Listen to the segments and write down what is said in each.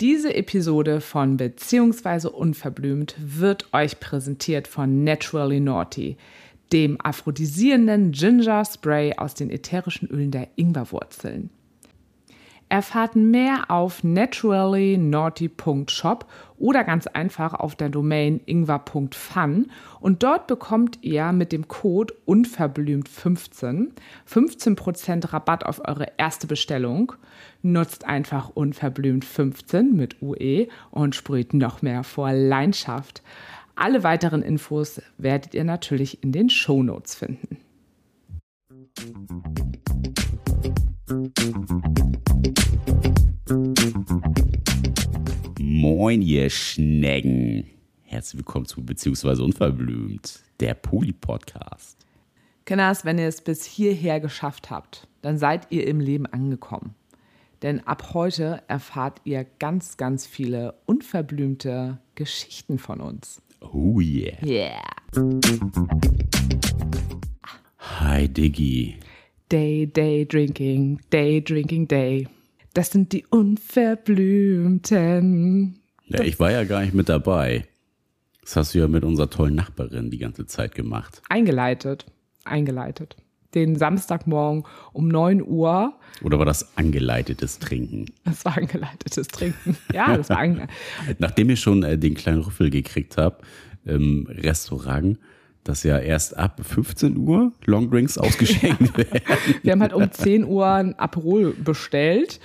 Diese Episode von Beziehungsweise Unverblümt wird euch präsentiert von Naturally Naughty, dem aphrodisierenden Ginger Spray aus den ätherischen Ölen der Ingwerwurzeln. Erfahrt mehr auf naturallynaughty.shop oder ganz einfach auf der Domain ingwer.fun und dort bekommt ihr mit dem Code unverblümt15 15% Rabatt auf eure erste Bestellung. Nutzt einfach unverblümt15 mit UE und sprüht noch mehr vor Leidenschaft. Alle weiteren Infos werdet ihr natürlich in den Shownotes finden. Moin, ihr Schnecken. Herzlich willkommen zu Beziehungsweise Unverblümt, der Poli-Podcast. Kenners, wenn ihr es bis hierher geschafft habt, dann seid ihr im Leben angekommen. Denn ab heute erfahrt ihr ganz, ganz viele unverblümte Geschichten von uns. Oh yeah. Yeah. Hi, Diggi. Day, day drinking, day drinking, day. Das sind die Unverblümten. Ja, ich war ja gar nicht mit dabei. Das hast du ja mit unserer tollen Nachbarin die ganze Zeit gemacht. Eingeleitet. Eingeleitet. Den Samstagmorgen um 9 Uhr. Oder war das angeleitetes Trinken? Das war angeleitetes Trinken. Ja, das war angeleitet. Nachdem ich schon äh, den kleinen Rüffel gekriegt habe im Restaurant, dass ja erst ab 15 Uhr Longdrinks ausgeschenkt werden. Wir haben halt um 10 Uhr ein Aperol bestellt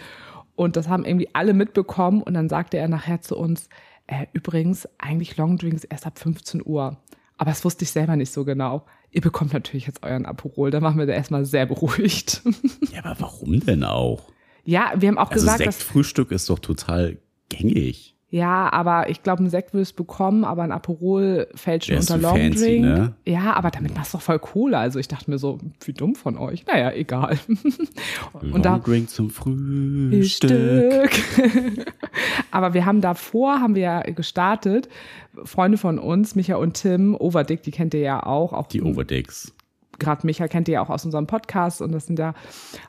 und das haben irgendwie alle mitbekommen und dann sagte er nachher zu uns, äh, übrigens eigentlich Longdrinks erst ab 15 Uhr. Aber das wusste ich selber nicht so genau. Ihr bekommt natürlich jetzt euren Aperol. Da machen wir da erstmal sehr beruhigt. Ja, aber warum denn auch? Ja, wir haben auch Also gesagt, dass Sektfrühstück ist doch total gängig. Ja, aber ich glaube, ein Sekt wirst du bekommen, aber ein Aperol fällt schon unter so fancy, Longdrink. ne? Ja, aber damit machst du doch voll Kohle. Also ich dachte mir so, wie dumm von euch. Naja, egal. Und da Longdrink zum Frühstück. Stück. aber wir haben davor, haben wir ja gestartet, Freunde von uns, Micha und Tim, Overdick, die kennt ihr ja auch. auch Die Overdicks. Gerade Micha kennt ihr ja auch aus unserem Podcast und das sind ja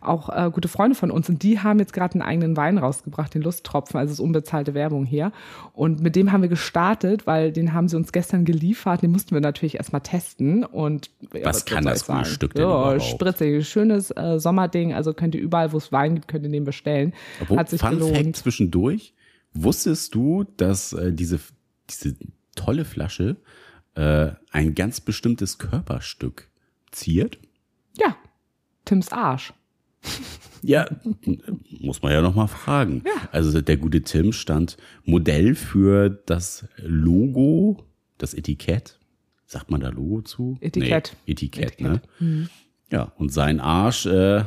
auch äh, gute Freunde von uns und die haben jetzt gerade einen eigenen Wein rausgebracht, den Lusttropfen, also es ist unbezahlte Werbung hier und mit dem haben wir gestartet, weil den haben sie uns gestern geliefert, den mussten wir natürlich erstmal testen und ja, Was kann das sagen? Frühstück denn überhaupt? spritzig, schönes äh, Sommerding, also könnt ihr überall, wo es Wein gibt, könnt ihr den bestellen. Obwohl, Hat sich Fun Fact gelohnt. zwischendurch. Wusstest du, dass äh, diese, diese tolle Flasche äh, ein ganz bestimmtes Körperstück ziert? Ja, Tims Arsch. Ja, muss man ja noch mal fragen. Also der gute Tim stand Modell für das Logo, das Etikett. Sagt man da Logo zu? Etikett. Nee, Etikett, Etikett. ne? Ja, und sein Arsch äh,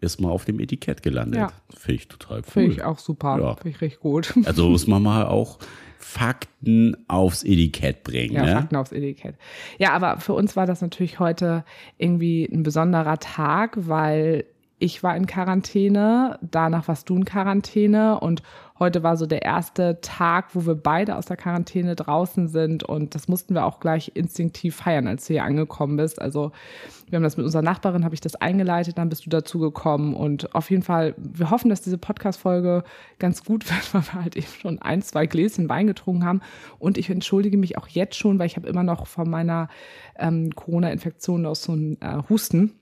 ist mal auf dem Etikett gelandet. Ja. Finde ich total cool. Finde ich auch super, Ja. finde ich richtig gut. Also muss man mal auch Fakten aufs Etikett bringen. Ja, ne? Fakten aufs Etikett. Ja, aber für uns war das natürlich heute irgendwie ein besonderer Tag, weil ich war in Quarantäne, danach warst du in Quarantäne und heute war so der erste Tag, wo wir beide aus der Quarantäne draußen sind und das mussten wir auch gleich instinktiv feiern, als du hier angekommen bist. Also wir haben das mit unserer Nachbarin, habe ich das eingeleitet, dann bist du dazu gekommen und auf jeden Fall, wir hoffen, dass diese Podcast-Folge ganz gut wird, weil wir halt eben schon ein, zwei Gläschen Wein getrunken haben und ich entschuldige mich auch jetzt schon, weil ich habe immer noch von meiner ähm, Corona-Infektion aus so einem äh, Husten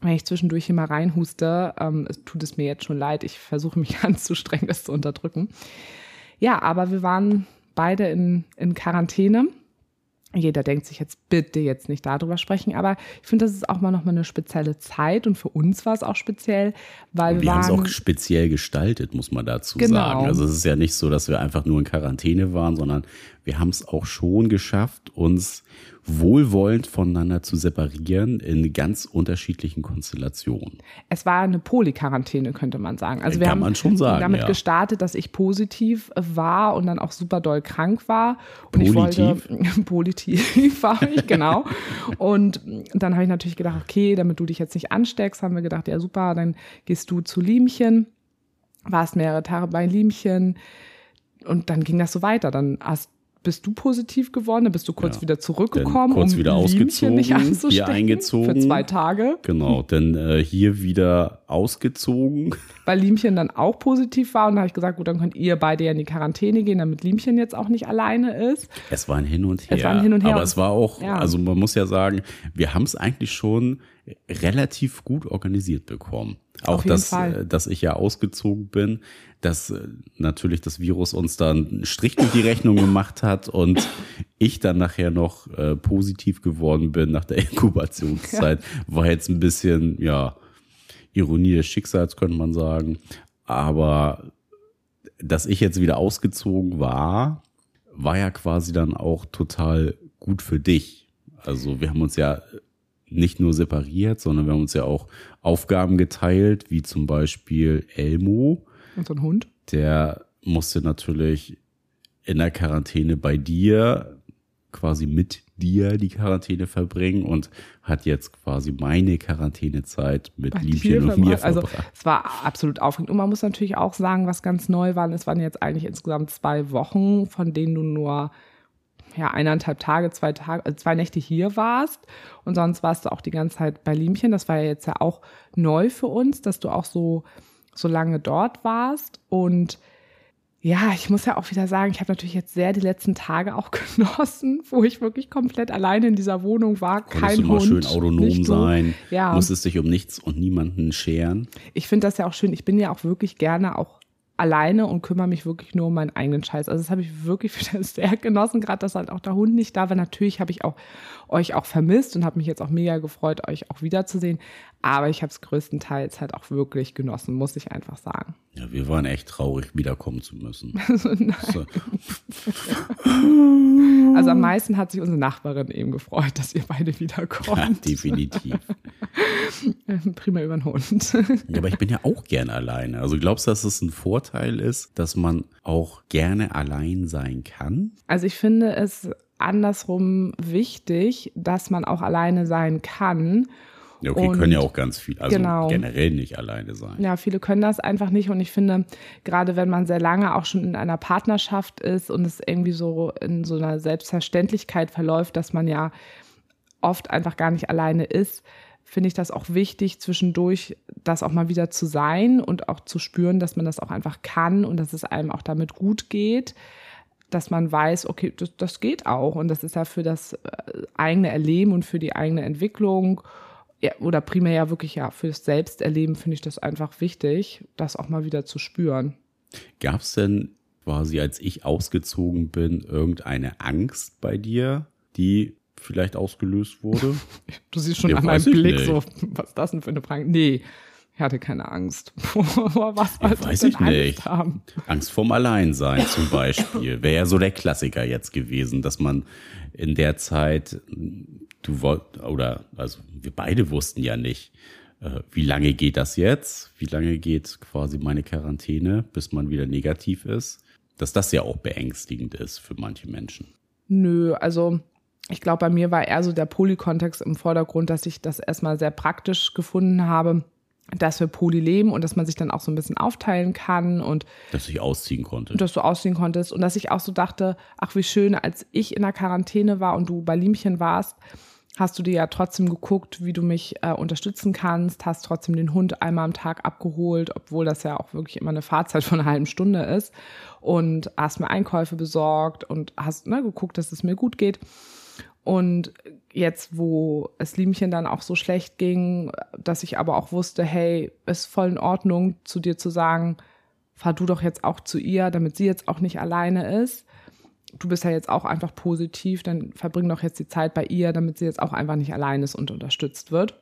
wenn ich zwischendurch hier mal reinhuste, ähm, es tut es mir jetzt schon leid. Ich versuche mich anzustrengen, das zu unterdrücken. Ja, aber wir waren beide in, in Quarantäne. Jeder denkt sich jetzt bitte jetzt nicht darüber sprechen, aber ich finde, das ist auch mal nochmal eine spezielle Zeit und für uns war es auch speziell, weil wir Wir haben es auch speziell gestaltet, muss man dazu Genau. sagen. Also es ist ja nicht so, dass wir einfach nur in Quarantäne waren, sondern wir haben es auch schon geschafft, uns wohlwollend voneinander zu separieren in ganz unterschiedlichen Konstellationen. Es war eine Polyquarantäne, könnte man sagen. Also wir Kann haben man schon sagen, damit ja. gestartet, dass ich positiv war und dann auch super doll krank war. Und ich wollte positiv war ich, genau. Und dann habe ich natürlich gedacht, okay, damit du dich jetzt nicht ansteckst, haben wir gedacht, ja super, dann gehst du zu Liemchen, warst mehrere Tage bei Liemchen und dann ging das so weiter. Dann hast bist du positiv geworden, dann bist du kurz ja. wieder zurückgekommen, kurz um wieder ausgezogen, nicht hier eingezogen. Für zwei Tage. Genau, dann äh, hier wieder ausgezogen. Weil Liemchen dann auch positiv war und da habe ich gesagt, gut, dann könnt ihr beide ja in die Quarantäne gehen, damit Liemchen jetzt auch nicht alleine ist. Es war ein Hin und Her. Es war ein Hin und Her. Aber es war auch, ja. also man muss ja sagen, wir haben es eigentlich schon relativ gut organisiert bekommen. Auch dass, Fall. dass ich ja ausgezogen bin, dass äh, natürlich das Virus uns dann einen Strich durch die Rechnung gemacht hat und ich dann nachher noch äh, positiv geworden bin nach der Inkubationszeit, ja. war jetzt ein bisschen, ja, Ironie des Schicksals, könnte man sagen. Aber dass ich jetzt wieder ausgezogen war, war ja quasi dann auch total gut für dich. Also wir haben uns ja nicht nur separiert, sondern wir haben uns ja auch Aufgaben geteilt, wie zum Beispiel Elmo. Unser Hund. Der musste natürlich in der Quarantäne bei dir, quasi mit dir die Quarantäne verbringen und hat jetzt quasi meine Quarantänezeit mit bei Liebchen und mir also, verbracht. Also es war absolut aufregend. Und man muss natürlich auch sagen, was ganz neu war, es waren jetzt eigentlich insgesamt zwei Wochen, von denen du nur ja, eineinhalb Tage, zwei Tage, also zwei Nächte hier warst und sonst warst du auch die ganze Zeit bei Liemchen. Das war ja jetzt ja auch neu für uns, dass du auch so, so lange dort warst und ja, ich muss ja auch wieder sagen, ich habe natürlich jetzt sehr die letzten Tage auch genossen, wo ich wirklich komplett alleine in dieser Wohnung war. Kein Konntest du mal schön autonom sein, ja. musstest dich um nichts und niemanden scheren. Ich finde das ja auch schön. Ich bin ja auch wirklich gerne auch alleine und kümmere mich wirklich nur um meinen eigenen Scheiß. Also das habe ich wirklich sehr genossen, gerade dass halt auch der Hund nicht da war. Natürlich habe ich auch euch auch vermisst und habe mich jetzt auch mega gefreut, euch auch wiederzusehen. Aber ich habe es größtenteils halt auch wirklich genossen, muss ich einfach sagen. Ja, wir waren echt traurig, wiederkommen zu müssen. Also, also am meisten hat sich unsere Nachbarin eben gefreut, dass ihr beide wiederkommt. Ja, definitiv. Prima über den Hund. ja, aber ich bin ja auch gerne alleine. Also glaubst du, dass es ein Vorteil ist, dass man auch gerne allein sein kann? Also ich finde es andersrum wichtig, dass man auch alleine sein kann. Ja, okay, und können ja auch ganz viel, also genau. generell nicht alleine sein. Ja, viele können das einfach nicht. Und ich finde, gerade wenn man sehr lange auch schon in einer Partnerschaft ist und es irgendwie so in so einer Selbstverständlichkeit verläuft, dass man ja oft einfach gar nicht alleine ist, finde ich das auch wichtig, zwischendurch das auch mal wieder zu sein und auch zu spüren, dass man das auch einfach kann und dass es einem auch damit gut geht, dass man weiß, okay, das, das geht auch und das ist ja für das äh, eigene Erleben und für die eigene Entwicklung ja, oder primär ja wirklich ja für das Selbsterleben finde ich das einfach wichtig, das auch mal wieder zu spüren. Gab es denn quasi, als ich ausgezogen bin, irgendeine Angst bei dir, die vielleicht ausgelöst wurde? du siehst schon nee, an meinem Blick nicht. so, was ist das denn für eine Frage? Nee, ich hatte keine Angst. was ja, weiß ich nicht. Haben? Angst vorm Alleinsein zum Beispiel. Wäre ja so der Klassiker jetzt gewesen, dass man in der Zeit, du wollt, oder, also wir beide wussten ja nicht, äh, wie lange geht das jetzt? Wie lange geht quasi meine Quarantäne, bis man wieder negativ ist? Dass das ja auch beängstigend ist für manche Menschen. Nö, also ich glaube, bei mir war eher so der Polykontext im Vordergrund, dass ich das erstmal sehr praktisch gefunden habe, dass wir Poly leben und dass man sich dann auch so ein bisschen aufteilen kann und dass ich ausziehen konnte. Dass du ausziehen konntest und dass ich auch so dachte, ach wie schön, als ich in der Quarantäne war und du bei Liemchen warst, hast du dir ja trotzdem geguckt, wie du mich äh, unterstützen kannst, hast trotzdem den Hund einmal am Tag abgeholt, obwohl das ja auch wirklich immer eine Fahrzeit von einer halben Stunde ist und hast mir Einkäufe besorgt und hast ne, geguckt, dass es mir gut geht. Und jetzt, wo es Liemchen dann auch so schlecht ging, dass ich aber auch wusste, hey, ist voll in Ordnung, zu dir zu sagen, fahr du doch jetzt auch zu ihr, damit sie jetzt auch nicht alleine ist. Du bist ja jetzt auch einfach positiv, dann verbring doch jetzt die Zeit bei ihr, damit sie jetzt auch einfach nicht alleine ist und unterstützt wird.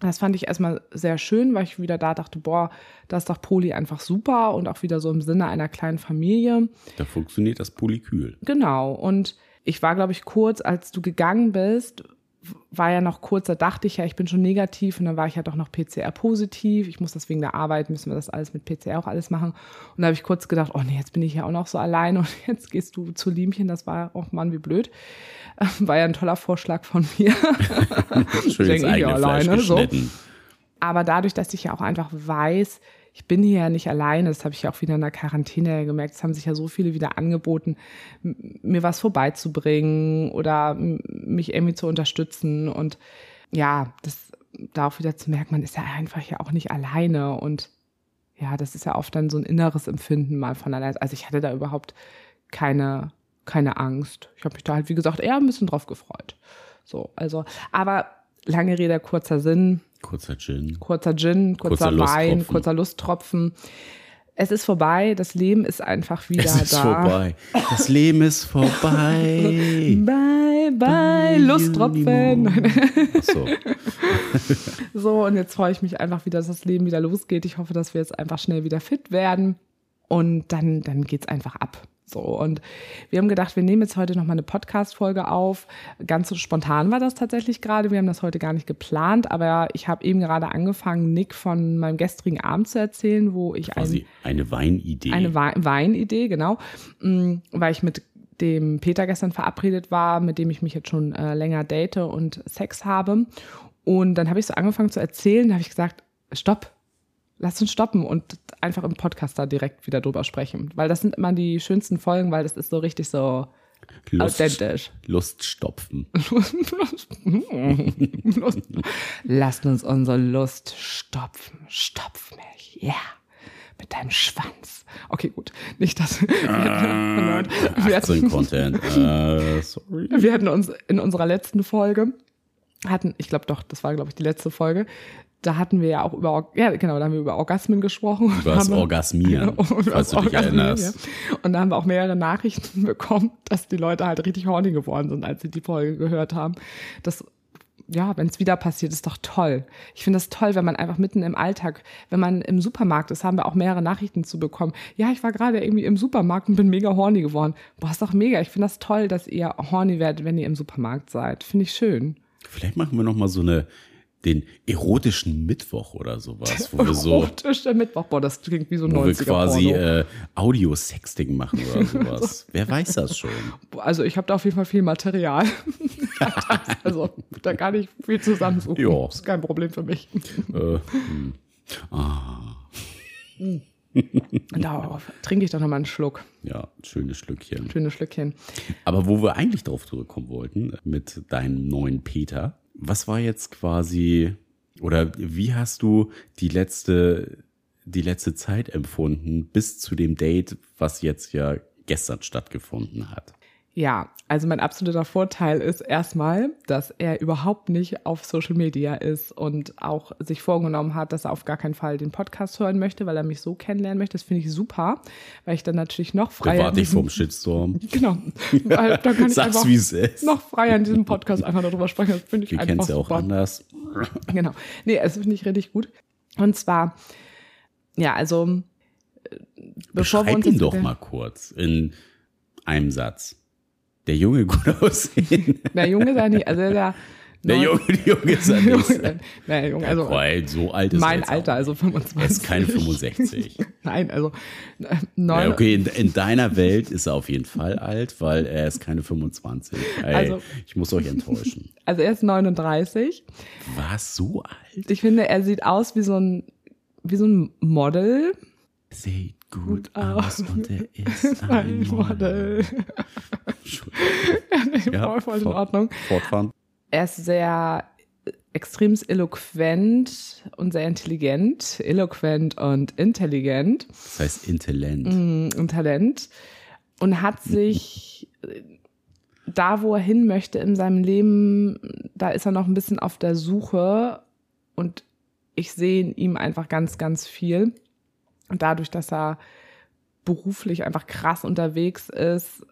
Das fand ich erstmal sehr schön, weil ich wieder da dachte, boah, das ist doch Poli einfach super und auch wieder so im Sinne einer kleinen Familie. Da funktioniert das Polykül. Genau. Und ich war, glaube ich, kurz, als du gegangen bist, war ja noch kurz, da dachte ich ja, ich bin schon negativ und dann war ich ja doch noch PCR-positiv. Ich muss das wegen der Arbeit, müssen wir das alles mit PCR auch alles machen. Und da habe ich kurz gedacht, oh nee, jetzt bin ich ja auch noch so allein und jetzt gehst du zu Liemchen. Das war, oh Mann, wie blöd. War ja ein toller Vorschlag von mir. Schön ich ja alleine. So. Aber dadurch, dass ich ja auch einfach weiß, ich bin hier ja nicht alleine, das habe ich ja auch wieder in der Quarantäne gemerkt, es haben sich ja so viele wieder angeboten, mir was vorbeizubringen oder mich irgendwie zu unterstützen und ja, das da auch wieder zu merken, man ist ja einfach ja auch nicht alleine und ja, das ist ja oft dann so ein inneres Empfinden mal von alleine. Also ich hatte da überhaupt keine, keine Angst. Ich habe mich da halt, wie gesagt, eher ein bisschen drauf gefreut. So, also, aber lange Rede, kurzer Sinn. Kurzer Gin. Kurzer Gin, kurzer, kurzer Wein, Lusttropfen. kurzer Lusttropfen. Es ist vorbei, das Leben ist einfach wieder da. Es ist da. vorbei. Das Leben ist vorbei. bye, bye, Lusttropfen. Ach so. so, und jetzt freue ich mich einfach wieder, dass das Leben wieder losgeht. Ich hoffe, dass wir jetzt einfach schnell wieder fit werden. Und dann, dann geht's einfach ab. So, und wir haben gedacht, wir nehmen jetzt heute nochmal eine Podcast-Folge auf. Ganz so spontan war das tatsächlich gerade. Wir haben das heute gar nicht geplant, aber ich habe eben gerade angefangen, Nick von meinem gestrigen Abend zu erzählen, wo ich Quasi ein, eine Weinidee. Eine Weinidee, genau. Mm, weil ich mit dem Peter gestern verabredet war, mit dem ich mich jetzt schon äh, länger date und Sex habe. Und dann habe ich so angefangen zu erzählen, da habe ich gesagt, stopp, lass uns stoppen und einfach im Podcast da direkt wieder drüber sprechen. Weil das sind immer die schönsten Folgen, weil das ist so richtig so Lust, authentisch. Lust stopfen. Lust. Lasst uns unsere Lust stopfen. Stopf mich. Ja. Yeah. Mit deinem Schwanz. Okay, gut. Nicht das. Ah, wir hatten, Content. Uh, sorry. Wir hatten uns in unserer letzten Folge hatten, ich glaube doch, das war glaube ich die letzte Folge, da hatten wir ja auch über, ja genau, da haben wir über Orgasmen gesprochen. Über das Orgasmieren, falls du dich erinnerst. Ja. Und da haben wir auch mehrere Nachrichten bekommen, dass die Leute halt richtig horny geworden sind, als sie die Folge gehört haben. Das ja, wenn es wieder passiert, ist doch toll. Ich finde das toll, wenn man einfach mitten im Alltag, wenn man im Supermarkt ist, haben wir auch mehrere Nachrichten zu bekommen. Ja, ich war gerade irgendwie im Supermarkt und bin mega horny geworden. Boah, ist doch mega. Ich finde das toll, dass ihr horny werdet, wenn ihr im Supermarkt seid. Finde ich schön. Vielleicht machen wir noch mal so eine den erotischen Mittwoch oder sowas, wo wir so erotischer Mittwoch, boah, das klingt wie so ein 90er Wo wir quasi äh, Audio-Sexting machen oder sowas. Wer weiß das schon? Also ich habe da auf jeden Fall viel Material. also da kann ich viel zusammensuchen. Ja. Das ist kein Problem für mich. Äh, hm. ah. Da trinke ich doch nochmal einen Schluck. Ja, schönes Schlückchen. Schönes Schlückchen. Aber wo wir eigentlich drauf zurückkommen wollten, mit deinem neuen Peter, was war jetzt quasi, oder wie hast du die letzte, die letzte Zeit empfunden bis zu dem Date, was jetzt ja gestern stattgefunden hat? Ja, also mein absoluter Vorteil ist erstmal, dass er überhaupt nicht auf Social Media ist und auch sich vorgenommen hat, dass er auf gar keinen Fall den Podcast hören möchte, weil er mich so kennenlernen möchte. Das finde ich super, weil ich dann natürlich noch freier. Bewahrt dich vom Shitstorm. Genau. Weil dann kann Sag's, ich wie es ist. noch freier in diesem Podcast einfach darüber sprechen. Das finde ich Wir einfach ja auch anders. Genau. Nee, es finde ich richtig gut. Und zwar, ja, also äh, bevor Beschreib wir uns ihn doch mal kurz in einem Satz der Junge gut aussehen. Der Junge sei nicht, also der, der Junge, die Junge ist er nicht. Der Junge, also so alt ist mein Alter, also 25. Er ist kein 65. Nein, also äh, neun. Ja, okay, in, in, deiner Welt ist er auf jeden Fall alt, weil er ist keine 25. Ey, also, ich muss euch enttäuschen. Also er ist 39. Was so alt? Ich finde, er sieht aus wie so ein wie so ein Model. Sieht gut aus und er ist ein Model. ja, voll in Ordnung. Fortfahren. Er ist sehr extrem eloquent und sehr intelligent. Eloquent und intelligent. Das heißt Intellent. Mm, und Talent. Und hat sich da, wo er hin möchte in seinem Leben, da ist er noch ein bisschen auf der Suche und ich sehe in ihm einfach ganz, ganz viel. Und dadurch, dass er beruflich einfach krass unterwegs ist,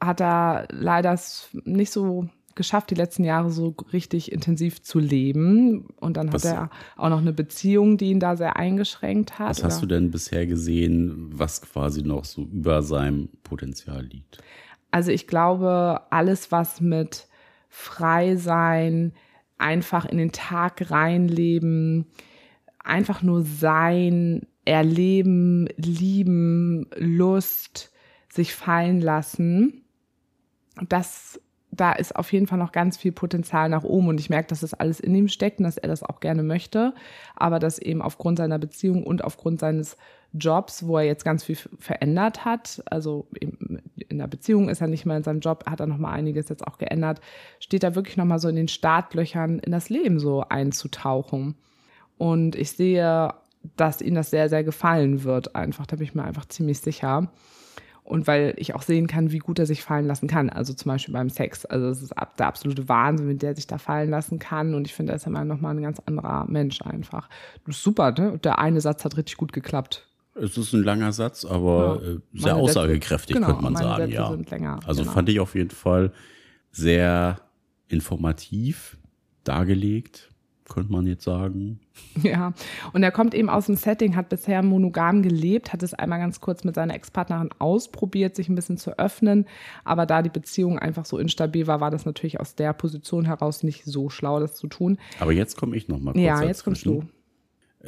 hat er leider nicht so geschafft, die letzten Jahre so richtig intensiv zu leben. Und dann was, hat er auch noch eine Beziehung, die ihn da sehr eingeschränkt hat. Was hast oder? du denn bisher gesehen, was quasi noch so über seinem Potenzial liegt? Also ich glaube, alles, was mit frei sein, einfach in den Tag reinleben, einfach nur sein, erleben, lieben, Lust, sich fallen lassen, das da ist auf jeden Fall noch ganz viel Potenzial nach oben und ich merke, dass das alles in ihm steckt und dass er das auch gerne möchte, aber dass eben aufgrund seiner Beziehung und aufgrund seines Jobs, wo er jetzt ganz viel verändert hat, also in der Beziehung ist er nicht mehr in seinem Job, hat er noch mal einiges jetzt auch geändert, steht er wirklich noch mal so in den Startlöchern in das Leben so einzutauchen. Und ich sehe, dass ihm das sehr sehr gefallen wird, einfach, da bin ich mir einfach ziemlich sicher und weil ich auch sehen kann, wie gut er sich fallen lassen kann. Also zum Beispiel beim Sex. Also es ist der absolute Wahnsinn, mit der sich da fallen lassen kann. Und ich finde, er ist immer noch mal ein ganz anderer Mensch einfach. Das ist super, ne? Der eine Satz hat richtig gut geklappt. Es ist ein langer Satz, aber ja, äh, sehr aussagekräftig, Sätze, genau, könnte man sagen, Sätze ja. Länger, also genau. fand ich auf jeden Fall sehr informativ dargelegt könnte man jetzt sagen. Ja, und er kommt eben aus dem Setting, hat bisher monogam gelebt, hat es einmal ganz kurz mit seiner Ex-Partnerin ausprobiert, sich ein bisschen zu öffnen. Aber da die Beziehung einfach so instabil war, war das natürlich aus der Position heraus nicht so schlau, das zu tun. Aber jetzt komme ich noch mal kurz Ja, jetzt kommst du.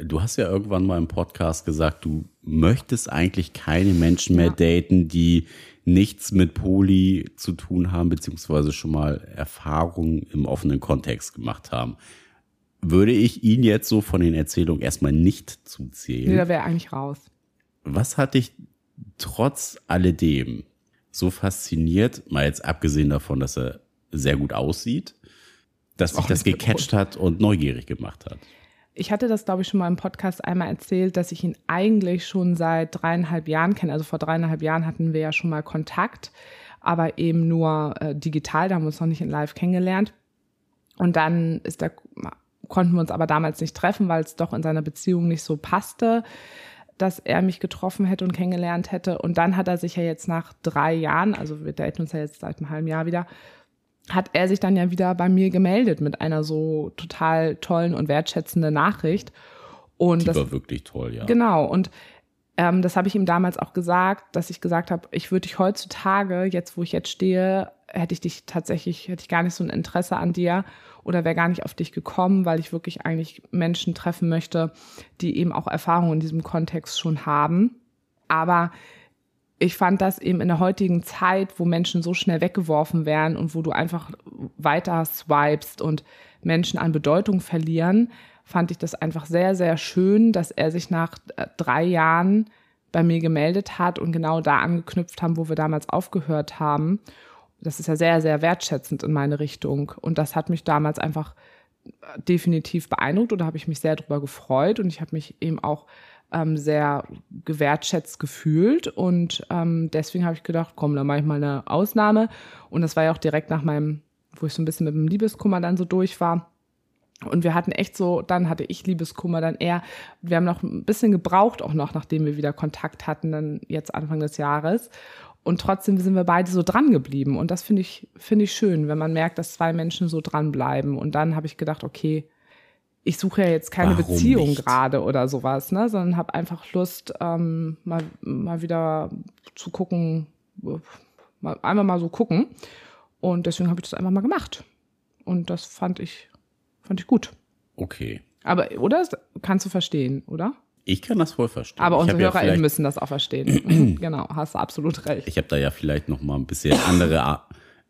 Du hast ja irgendwann mal im Podcast gesagt, du möchtest eigentlich keine Menschen mehr ja. daten, die nichts mit Poli zu tun haben, beziehungsweise schon mal Erfahrungen im offenen Kontext gemacht haben würde ich ihn jetzt so von den Erzählungen erstmal nicht zuzählen. Nee, da wäre eigentlich raus. Was hat dich trotz alledem so fasziniert, mal jetzt abgesehen davon, dass er sehr gut aussieht, dass sich das gecatcht hat und neugierig gemacht hat? Ich hatte das, glaube ich, schon mal im Podcast einmal erzählt, dass ich ihn eigentlich schon seit dreieinhalb Jahren kenne. Also vor dreieinhalb Jahren hatten wir ja schon mal Kontakt, aber eben nur äh, digital, da haben wir uns noch nicht in live kennengelernt. Und dann ist der konnten wir uns aber damals nicht treffen, weil es doch in seiner Beziehung nicht so passte, dass er mich getroffen hätte und kennengelernt hätte. Und dann hat er sich ja jetzt nach drei Jahren, also wir daten uns ja jetzt seit einem halben Jahr wieder, hat er sich dann ja wieder bei mir gemeldet mit einer so total tollen und wertschätzenden Nachricht. Und Die das war wirklich toll, ja. Genau. Und ähm, das habe ich ihm damals auch gesagt, dass ich gesagt habe, ich würde dich heutzutage, jetzt wo ich jetzt stehe, hätte ich dich tatsächlich, hätte ich gar nicht so ein Interesse an dir oder wäre gar nicht auf dich gekommen, weil ich wirklich eigentlich Menschen treffen möchte, die eben auch Erfahrungen in diesem Kontext schon haben. Aber ich fand das eben in der heutigen Zeit, wo Menschen so schnell weggeworfen werden und wo du einfach weiter swipest und Menschen an Bedeutung verlieren, fand ich das einfach sehr, sehr schön, dass er sich nach äh, drei Jahren bei mir gemeldet hat und genau da angeknüpft haben, wo wir damals aufgehört haben. Das ist ja sehr, sehr wertschätzend in meine Richtung. Und das hat mich damals einfach äh, definitiv beeindruckt oder habe ich mich sehr darüber gefreut und ich habe mich eben auch ähm, sehr gewertschätzt gefühlt und ähm, deswegen habe ich gedacht, komm, dann mache ich mal eine Ausnahme und das war ja auch direkt nach meinem, wo ich so ein bisschen mit dem Liebeskummer dann so durch war und wir hatten echt so, dann hatte ich Liebeskummer, dann er. Wir haben noch ein bisschen gebraucht, auch noch, nachdem wir wieder Kontakt hatten, dann jetzt Anfang des Jahres. Und trotzdem sind wir beide so dran geblieben. Und das finde ich, finde ich schön, wenn man merkt, dass zwei Menschen so dranbleiben. Und dann habe ich gedacht, okay, ich suche ja jetzt keine Warum Beziehung gerade oder sowas, ne, sondern habe einfach Lust, ähm, mal, mal wieder zu gucken, mal, einmal mal so gucken. Und deswegen habe ich das einfach mal gemacht. Und das fand ich Fand ich gut. Okay. Aber, oder? Kannst du verstehen, oder? Ich kann das voll verstehen. Aber unsere HörerInnen ja müssen das auch verstehen. genau, hast du absolut recht. Ich habe da ja vielleicht noch mal ein bisschen andere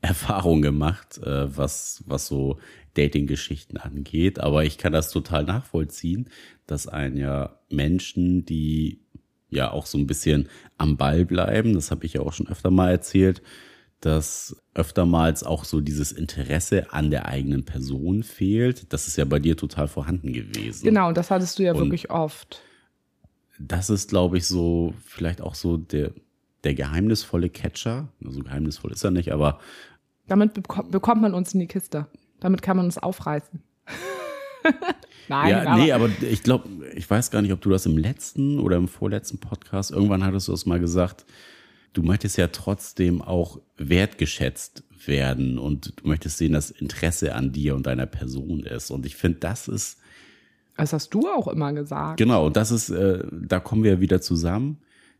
Erfahrung gemacht, äh, was, was so Dating-Geschichten angeht. Aber ich kann das total nachvollziehen, dass ein ja Menschen, die ja auch so ein bisschen am Ball bleiben, das habe ich ja auch schon öfter mal erzählt, dass öftermals auch so dieses Interesse an der eigenen Person fehlt. Das ist ja bei dir total vorhanden gewesen. Genau, das hattest du ja und wirklich oft. Das ist, glaube ich, so vielleicht auch so der, der geheimnisvolle Catcher. Also geheimnisvoll ist er nicht, aber. Damit bekommt man uns in die Kiste. Damit kann man uns aufreißen. Nein, ja, aber nee, aber ich glaube, ich weiß gar nicht, ob du das im letzten oder im vorletzten Podcast, irgendwann hattest du das mal gesagt, du möchtest ja trotzdem auch wertgeschätzt werden und du möchtest sehen, dass Interesse an dir und deiner Person ist. Und ich finde, das ist. Das hast du auch immer gesagt. Genau, und das ist, äh, da kommen wir wieder zusammen.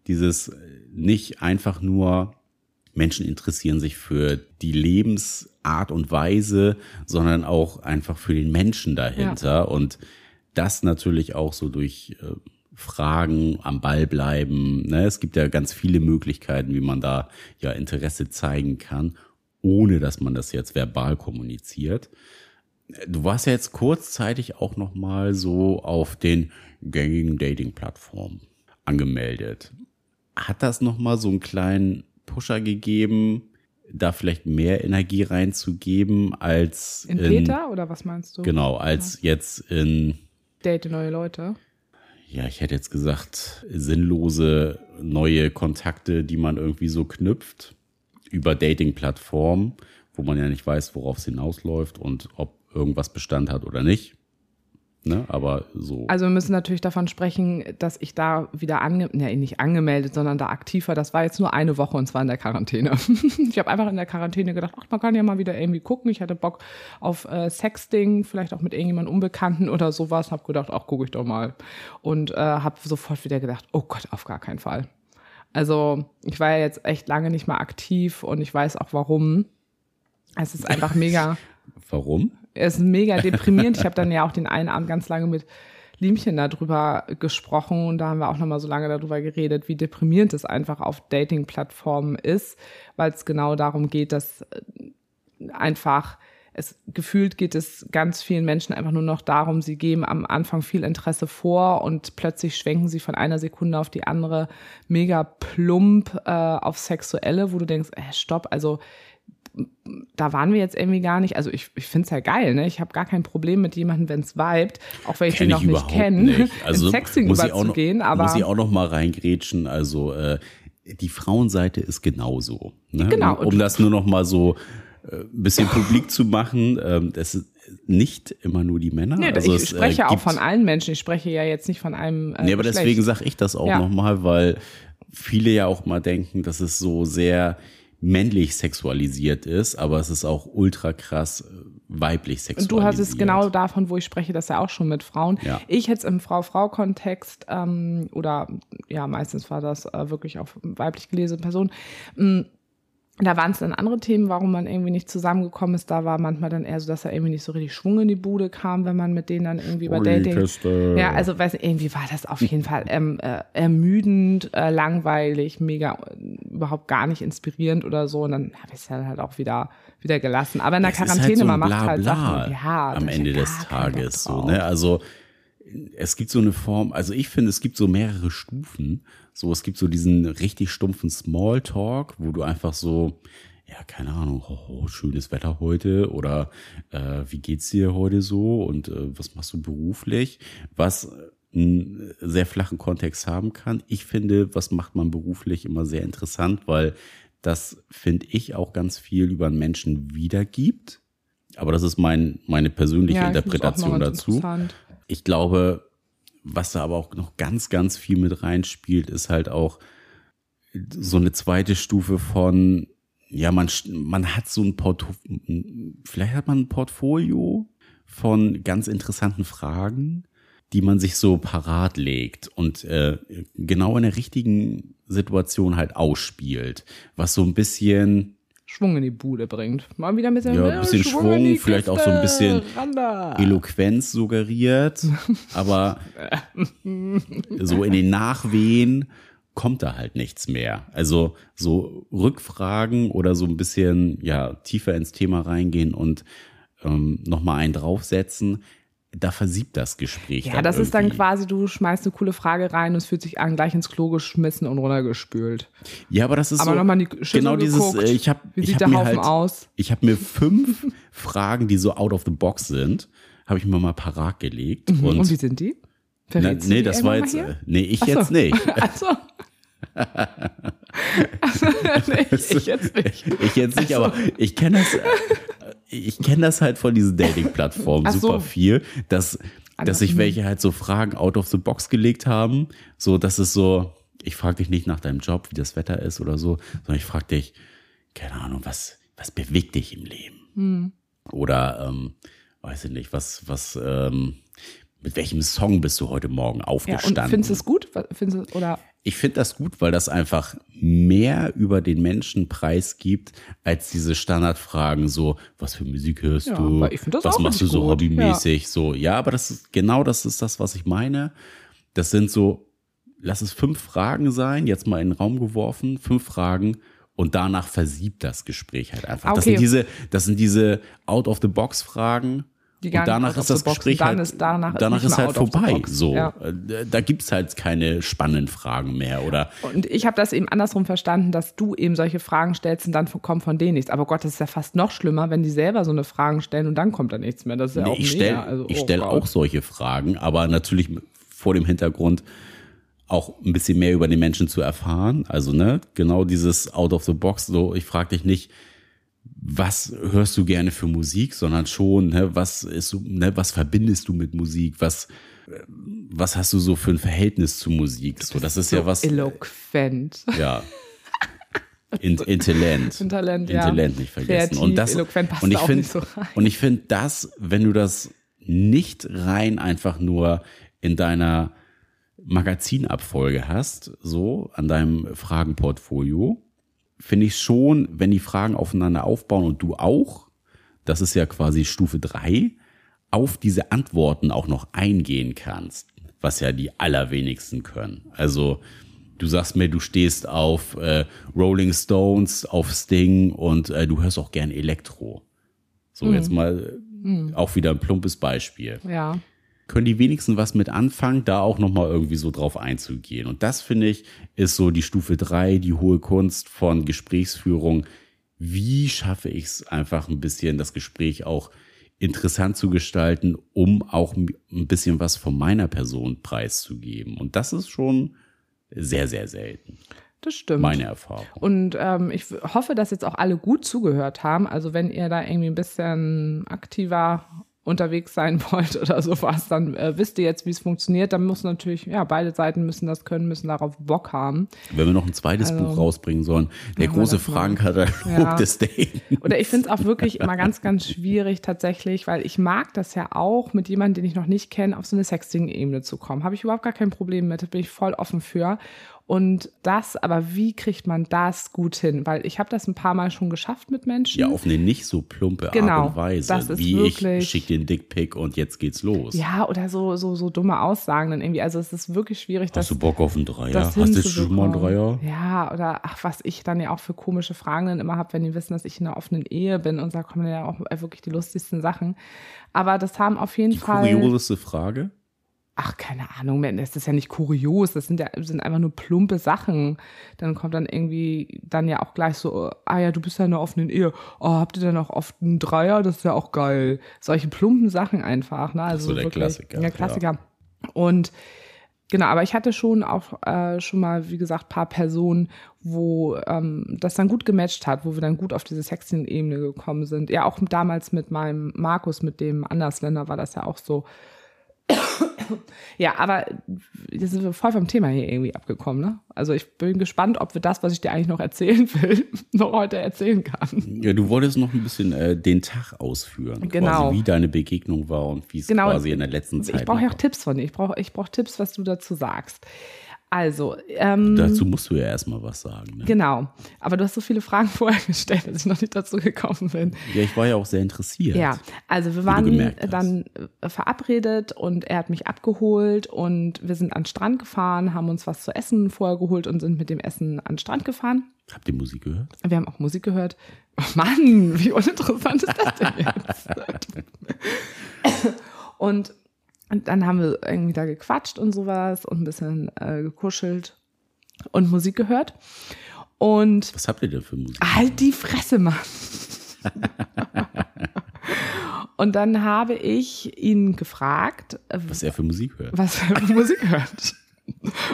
Dieses nicht einfach nur Menschen interessieren sich für die Lebensart und Weise, sondern auch einfach für den Menschen dahinter. Ja. Und das natürlich auch so durch äh, fragen, am Ball bleiben. Ne? Es gibt ja ganz viele Möglichkeiten, wie man da ja Interesse zeigen kann. ohne dass man das jetzt verbal kommuniziert. Du warst ja jetzt kurzzeitig auch noch mal so auf den gängigen Dating-Plattformen angemeldet. Hat das noch mal so einen kleinen Pusher gegeben, da vielleicht mehr Energie reinzugeben als in, in Peter oder was meinst du? Genau, als ja. jetzt in Date neue Leute. Ja, ich hätte jetzt gesagt, sinnlose neue Kontakte, die man irgendwie so knüpft über Dating-Plattformen, wo man ja nicht weiß, worauf es hinausläuft und ob irgendwas Bestand hat oder nicht. Ne? Aber so. Also wir müssen natürlich davon sprechen, dass ich da wieder ange ne, nicht angemeldet, sondern da aktiv war. Das war jetzt nur eine Woche und zwar in der Quarantäne. ich habe einfach in der Quarantäne gedacht, ach, man kann ja mal wieder irgendwie gucken. Ich hatte Bock auf äh, Sexting, vielleicht auch mit irgendjemandem Unbekannten oder sowas. Habe gedacht, ach, gucke ich doch mal. Und äh, habe sofort wieder gedacht, oh Gott, auf gar keinen Fall. Also ich war ja jetzt echt lange nicht mehr aktiv und ich weiß auch warum. Es ist einfach mega. warum? Es ist mega deprimierend. ich habe dann ja auch den einen Abend ganz lange mit Liemchen darüber gesprochen und da haben wir auch nochmal so lange darüber geredet, wie deprimierend es einfach auf Dating-Plattformen ist, weil es genau darum geht, dass äh, einfach es gefühlt geht es ganz vielen Menschen einfach nur noch darum, sie geben am Anfang viel Interesse vor und plötzlich schwenken sie von einer Sekunde auf die andere mega plump äh, auf Sexuelle, wo du denkst, äh, stopp, also da waren wir jetzt irgendwie gar nicht. Also ich, ich finde es ja geil, ne? Ich habe gar kein Problem mit jemandem, wenn es vibet, auch wenn ich ihn noch nicht kenne, also ins Sexing muss überzugehen. Noch, aber muss ich auch noch mal reingrätschen. Also äh, die Frauenseite ist genauso. Ne? Genau. Um, um das nur noch mal so ein äh, bisschen publik zu machen. Ähm, das ist nicht immer nur die Männer. Nee, also ich es, spreche äh, auch von allen Menschen. Ich spreche ja jetzt nicht von einem. Äh, nee, aber Geschlecht. deswegen sage ich das auch ja. nochmal, weil viele ja auch mal denken, dass es so sehr männlich sexualisiert ist, aber es ist auch ultra krass äh, weiblich sexualisiert. Und du hast es genau davon, wo ich spreche, das ja auch schon mit Frauen. Ja. Ich jetzt im Frau-Frau-Kontext ähm, oder ja, meistens war das äh, wirklich auf weiblich gelesene Personen. Da waren es dann andere Themen, warum man irgendwie nicht zusammengekommen ist. Da war manchmal dann eher so, dass er irgendwie nicht so richtig Schwung in die Bude kam, wenn man mit denen dann irgendwie über Dating. Ja, also weiß nicht, irgendwie war das auf jeden Fall ähm, äh, ermüdend, äh, langweilig, mega äh, überhaupt gar nicht inspirierend oder so. Und dann habe ich es dann halt auch wieder wieder gelassen. Aber in der es Quarantäne halt so man macht halt Sachen. Ja, am Ende des Tages so. Ne? Also es gibt so eine Form. Also ich finde, es gibt so mehrere Stufen. So, es gibt so diesen richtig stumpfen Smalltalk, wo du einfach so, ja, keine Ahnung, oh, schönes Wetter heute oder äh, wie geht's dir heute so und äh, was machst du beruflich? Was einen sehr flachen Kontext haben kann. Ich finde, was macht man beruflich immer sehr interessant, weil das finde ich auch ganz viel über einen Menschen wiedergibt. Aber das ist mein, meine persönliche ja, Interpretation dazu. Ich glaube, was da aber auch noch ganz, ganz viel mit reinspielt, ist halt auch so eine zweite Stufe von, ja, man, man hat so ein Portfolio, vielleicht hat man ein Portfolio von ganz interessanten Fragen, die man sich so parat legt und äh, genau in der richtigen Situation halt ausspielt, was so ein bisschen Schwung in die Bude bringt. Mal wieder ein bisschen, ja, ein bisschen Schwung, Schwung vielleicht auch so ein bisschen Randa. Eloquenz suggeriert, aber so in den Nachwehen kommt da halt nichts mehr. Also so Rückfragen oder so ein bisschen ja tiefer ins Thema reingehen und ähm, nochmal einen draufsetzen, da versiebt das Gespräch. Ja, das irgendwie. ist dann quasi, du schmeißt eine coole Frage rein und es fühlt sich an, gleich ins Klo geschmissen und runtergespült. Ja, aber das ist aber so, nochmal die Schüssel genau dieses, geguckt, äh, ich habe wie ich sieht hab der mir Haufen halt, aus? ich habe mir fünf Fragen, die so out of the box sind, habe ich mir mal parat gelegt. Mhm. Und, und wie sind die? Na, nee, das war jetzt, äh, nee, ich so. jetzt nicht. Also. also, nee, ich jetzt nicht. Ich jetzt nicht, aber ich kenne das, äh, ich kenne das halt von diesen Dating-Plattformen Ach super so. viel, dass, dass sich welche halt so Fragen out of the box gelegt haben. So, dass es so, ich frage dich nicht nach deinem Job, wie das Wetter ist oder so, sondern ich frage dich, keine Ahnung, was, was bewegt dich im Leben? Hm. Oder, ähm, weiß ich nicht, was, was, ähm, mit welchem Song bist du heute Morgen Ja, aufgestanden? und findest du es gut? Findest du, oder Ich finde das gut, weil das einfach mehr über den Menschen preisgibt, als diese Standardfragen so, was für Musik hörst Ja, du? was machst du so gut, hobbymäßig? So, ja, aber das ist genau das ist das, was ich meine. Das sind so, lass es fünf Fragen sein, jetzt mal in den Raum geworfen, fünf Fragen und danach versiebt das Gespräch halt einfach. Ah, Das okay. sind diese, das sind diese Out-of-the-Box-Fragen. Die Und danach out ist das Gespräch. Dann halt, ist- danach ist danach ist halt vorbei. So, Ja. Äh, da gibt's halt keine spannenden Fragen mehr oder Und ich habe das eben andersrum verstanden, dass du eben solche Fragen stellst und dann kommt von denen nichts. Aber Gott, das ist ja fast noch schlimmer, wenn die selber so eine Fragen stellen und dann kommt da nichts mehr. Das ist ja Nee, auch ich stelle Also, oh stell auch solche Fragen, aber natürlich vor dem Hintergrund auch ein bisschen mehr über den Menschen zu erfahren. Also, ne, genau dieses out of the box, so, ich frage dich nicht, was hörst du gerne für Musik, sondern schon, ne, was ist, so- ne, was verbindest du mit Musik, was, was hast du so für ein Verhältnis zu Musik? So, das ist ja was, Eloquent. ja. In, Intellent. Talent, ja. Intellent nicht vergessen. Kreativ, und das, eloquent passt und ich finde, so und ich finde das, wenn du das nicht rein einfach nur in deiner Magazinabfolge hast, so an deinem Fragenportfolio, finde ich schon, wenn die Fragen aufeinander aufbauen und du auch, das ist ja quasi Stufe drei, auf diese Antworten auch noch eingehen kannst, was ja die allerwenigsten können. Also du sagst mir, du stehst auf äh, Rolling Stones, auf Sting und äh, du hörst auch gern Elektro. So, jetzt mal äh, auch wieder ein plumpes Beispiel Ja. Können die wenigsten was mit anfangen, da auch nochmal irgendwie so drauf einzugehen. Und das finde ich, ist so die Stufe drei, die hohe Kunst von Gesprächsführung. Wie schaffe ich es einfach ein bisschen, das Gespräch auch interessant zu gestalten, um auch ein bisschen was von meiner Person preiszugeben. Und das ist schon sehr, sehr selten, Das stimmt. meine Erfahrung. Und ähm, ich hoffe, dass jetzt auch alle gut zugehört haben. Also wenn ihr da irgendwie ein bisschen aktiver unterwegs sein wollt oder sowas, dann äh, wisst ihr jetzt, wie es funktioniert. Dann muss natürlich, ja, beide Seiten müssen das können, müssen darauf Bock haben. Wenn wir noch ein zweites Buch rausbringen sollen, der große mal. Fragenkatalog Ja. des Dating. Oder ich finde es auch wirklich immer ganz, ganz schwierig tatsächlich, weil ich mag das ja auch, mit jemandem, den ich noch nicht kenne, auf so eine Sexting-Ebene zu kommen. Habe ich überhaupt gar kein Problem mit, da bin ich voll offen für. Und das, aber wie kriegt man das gut hin? Weil ich habe das ein paar Mal schon geschafft mit Menschen. Ja, auf eine nicht so plumpe Genau, Art und Weise. das ist wie ich wirklich- schick den Dickpick und jetzt geht's los. Ja, oder so, so, so dumme Aussagen dann irgendwie. Also es ist wirklich schwierig, das, Hast du Bock auf einen Dreier? das Hast du schon mal einen. Dreier? Ja, oder ach, was ich dann ja auch für komische Fragen dann immer habe, wenn die wissen, dass ich in einer offenen Ehe bin und da kommen ja auch wirklich die lustigsten Sachen. Aber das haben auf jeden Die Fall. kurioseste Frage. Ach, keine Ahnung, man, das ist ja nicht kurios, das sind ja sind einfach nur plumpe Sachen. Dann kommt dann irgendwie dann ja auch gleich so, ah ja, du bist ja in einer offenen Ehe. Oh, habt ihr dann auch oft einen Dreier? Das ist ja auch geil. Solche plumpen Sachen einfach, ne? Also so der wirklich, Klassiker, Der Klassiker. Und genau, aber ich hatte schon auch äh, schon mal, wie gesagt, paar Personen, wo ähm, das dann gut gematcht hat, wo wir dann gut auf diese Sexting-Ebene gekommen sind. Ja, auch damals mit meinem Markus, mit dem Andersländer war das ja auch so. Ja, aber jetzt sind wir voll vom Thema hier irgendwie abgekommen, ne? Also ich bin gespannt, ob wir das, was ich dir eigentlich noch erzählen will, noch heute erzählen kann. Ja, du wolltest noch ein bisschen äh, den Tag ausführen. Genau. Quasi, wie deine Begegnung war und wie es Genau. quasi in der letzten Zeit Ich brauche ja auch Tipps von dir. Ich brauche ich brauch Tipps, was du dazu sagst. Also, ähm. Dazu musst du ja erstmal was sagen. Ne? genau. Aber du hast so viele Fragen vorher gestellt, dass ich noch nicht dazu gekommen bin. Ja, ich war ja auch sehr interessiert. Ja, also wir waren dann äh, verabredet und er hat mich abgeholt und wir sind an den Strand gefahren, haben uns was zu essen vorher geholt und sind mit dem Essen an den Strand gefahren. Habt ihr Musik gehört? Wir haben auch Musik gehört. Oh Mann, wie uninteressant ist das denn jetzt? und, und dann haben wir irgendwie da gequatscht und sowas und ein bisschen äh, gekuschelt und Musik gehört. Und Was habt ihr denn für Musik? halt die Fresse, Mann. und dann habe ich ihn gefragt, Was er für Musik hört? was er für Musik hört.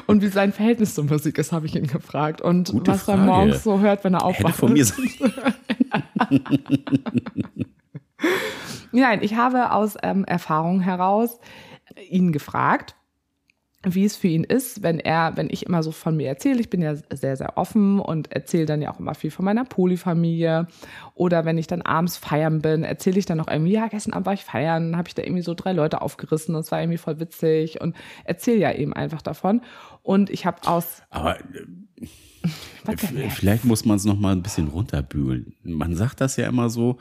Und wie sein Verhältnis zur Musik ist, habe ich ihn gefragt. Und Gute was er Frage. morgens so hört, wenn er Hätte aufwacht. von mir sein. Nein, ich habe aus ähm, Erfahrung heraus ihn gefragt, wie es für ihn ist, wenn er, wenn ich immer so von mir erzähle, ich bin ja sehr, sehr offen und erzähle dann ja auch immer viel von meiner Polyfamilie. Oder wenn ich dann abends feiern bin, erzähle ich dann noch irgendwie, ja, gestern Abend war ich feiern, habe ich da irgendwie so drei Leute aufgerissen, das war irgendwie voll witzig und erzähle ja eben einfach davon. Und ich habe aus, Aber äh, vielleicht muss man es noch mal ein bisschen runterbügeln. Man sagt das ja immer so,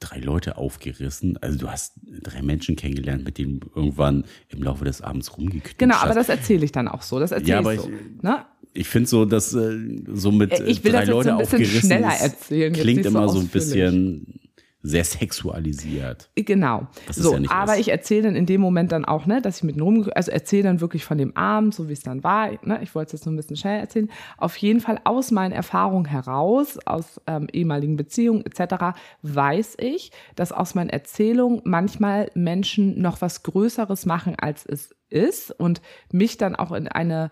drei Leute aufgerissen. Also du hast drei Menschen kennengelernt, mit denen irgendwann im Laufe des Abends rumgeknutscht Genau, aber hast. das erzähle ich dann auch so. Das erzähle Ja, ich aber so. ich- ne? ich finde so, dass äh, so mit Äh, ich will drei das jetzt Leute so ein bisschen aufgerissen schneller erzählen, klingt nicht so immer so ein bisschen sehr sexualisiert. Genau. Das ist so, ja aber was. ich erzähle dann in dem Moment dann auch, ne, dass ich mit rum, also erzähle dann wirklich von dem Abend, so wie es dann war. Ne, ich wollte es jetzt nur ein bisschen schnell erzählen. Auf jeden Fall aus meinen Erfahrungen heraus, aus ähm, ehemaligen Beziehungen etc., weiß ich, dass aus meinen Erzählungen manchmal Menschen noch was Größeres machen, als es ist und mich dann auch in eine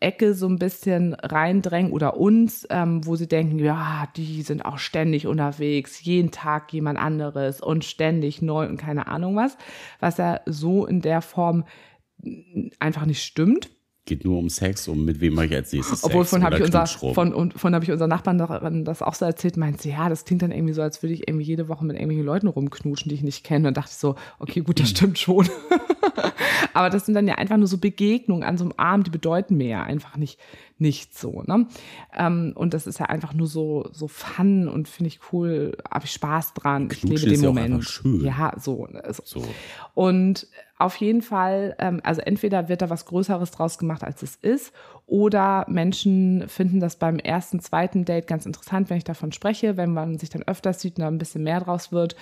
Ecke so ein bisschen reindrängen oder uns, ähm, wo sie denken, ja, die sind auch ständig unterwegs, jeden Tag jemand anderes und ständig neu und keine Ahnung was, was ja so in der Form einfach nicht stimmt. Geht nur um Sex, um mit wem mache ich als nächstes Obwohl Sex von habe ich unser von von habe ich unser Nachbarn daran das auch so erzählt, meint sie, ja, das klingt dann irgendwie so, als würde ich irgendwie jede Woche mit irgendwelchen Leuten rumknutschen, die ich nicht kenne. Und dachte ich so, okay, gut, das stimmt schon. Aber das sind dann ja einfach nur so Begegnungen an so einem Abend, die bedeuten mir ja einfach nicht nichts so. Ne? Ähm, und das ist ja einfach nur so so Fun und finde ich cool, habe ich Spaß dran. Ich Knutschen lebe den Moment. Ja, so. ne, so. so. Und auf jeden Fall, ähm, also entweder wird da was Größeres draus gemacht, als es ist, oder Menschen finden das beim ersten, zweiten Date ganz interessant, wenn ich davon spreche, wenn man sich dann öfters sieht und da ein bisschen mehr draus wird,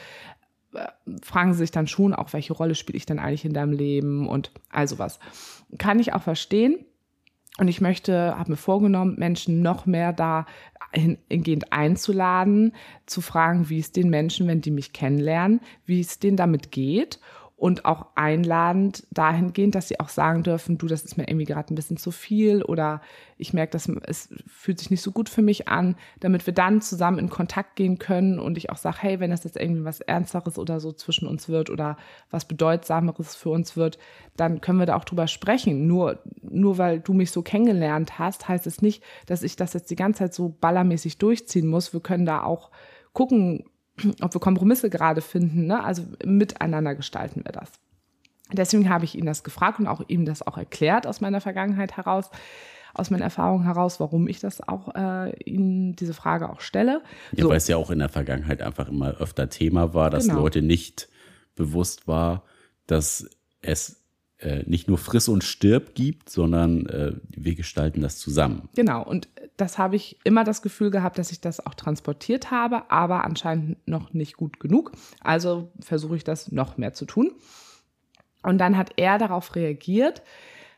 äh, fragen sie sich dann schon auch, welche Rolle spiele ich denn eigentlich in deinem Leben und all sowas. Kann ich auch verstehen. Und ich möchte, habe mir vorgenommen, Menschen noch mehr da hingehend einzuladen, zu fragen, wie es den Menschen, wenn die mich kennenlernen, wie es denen damit geht und auch einladend dahingehend, dass sie auch sagen dürfen, du, das ist mir irgendwie gerade ein bisschen zu viel oder ich merke, dass es fühlt sich nicht so gut für mich an, damit wir dann zusammen in Kontakt gehen können und ich auch sage, hey, wenn das jetzt irgendwie was Ernsteres oder so zwischen uns wird oder was Bedeutsameres für uns wird, dann können wir da auch drüber sprechen. Nur, nur weil du mich so kennengelernt hast, heißt es nicht, dass ich das jetzt die ganze Zeit so ballermäßig durchziehen muss. Wir können da auch gucken, ob wir Kompromisse gerade finden. Ne? Also miteinander gestalten wir das. Deswegen habe ich ihn das gefragt und auch ihm das auch erklärt aus meiner Vergangenheit heraus, aus meiner Erfahrung heraus, warum ich das auch äh, Ihnen diese Frage auch stelle. Ja, weil es ja auch in der Vergangenheit einfach immer öfter Thema war, dass Genau. Leute nicht bewusst war, dass es äh, nicht nur Friss und Stirb gibt, sondern äh, wir gestalten das zusammen. Genau, und das habe ich immer das Gefühl gehabt, dass ich das auch transportiert habe, aber anscheinend noch nicht gut genug. Also versuche ich das noch mehr zu tun. Und dann hat er darauf reagiert,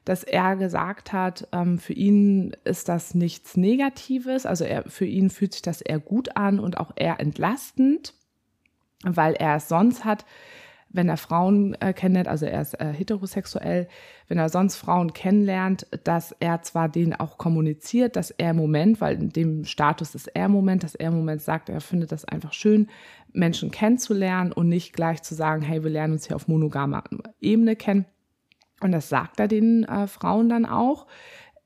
dass er gesagt hat, ähm, für ihn ist das nichts Negatives, also er, für ihn fühlt sich das eher gut an und auch eher entlastend, weil er es sonst hat, wenn er Frauen äh, kennenlernt, also er ist äh, heterosexuell, wenn er sonst Frauen kennenlernt, dass er zwar denen auch kommuniziert, dass er im Moment, weil in dem Status ist er im Moment, dass er im Moment sagt, er findet das einfach schön, Menschen kennenzulernen und nicht gleich zu sagen, hey, wir lernen uns hier auf monogamer Ebene kennen. Und das sagt er den äh, Frauen dann auch.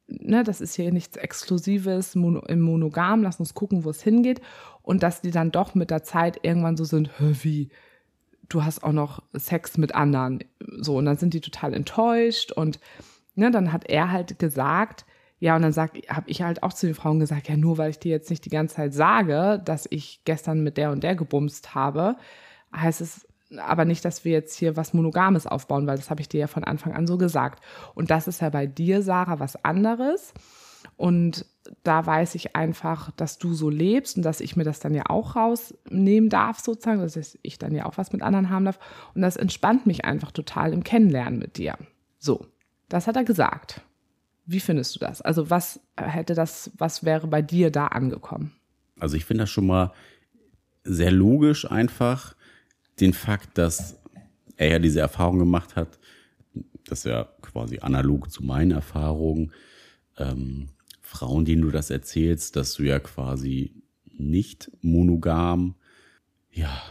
Ne, das ist hier nichts Exklusives mono, im Monogam, lass uns gucken, wo es hingeht. Und dass die dann doch mit der Zeit irgendwann so sind, "Hä, wie, du hast auch noch Sex mit anderen. So, und dann sind die total enttäuscht. Und ne, dann hat er halt gesagt, ja, und dann habe ich halt auch zu den Frauen gesagt, ja, nur weil ich dir jetzt nicht die ganze Zeit sage, dass ich gestern mit der und der gebumst habe, heißt es aber nicht, dass wir jetzt hier was Monogames aufbauen, weil das habe ich dir ja von Anfang an so gesagt. Und das ist ja bei dir, Sarah, was anderes. Und da weiß ich einfach, dass du so lebst und dass ich mir das dann ja auch rausnehmen darf, sozusagen, dass ich dann ja auch was mit anderen haben darf. Und das entspannt mich einfach total im Kennenlernen mit dir. So, das hat er gesagt. Wie findest du das? Also, was hätte das, was wäre bei dir da angekommen? Also ich finde das schon mal sehr logisch einfach, den Fakt, dass er ja diese Erfahrung gemacht hat, das ist ja quasi analog zu meinen Erfahrungen, ähm, Frauen, denen du das erzählst, dass du ja quasi nicht monogam ja,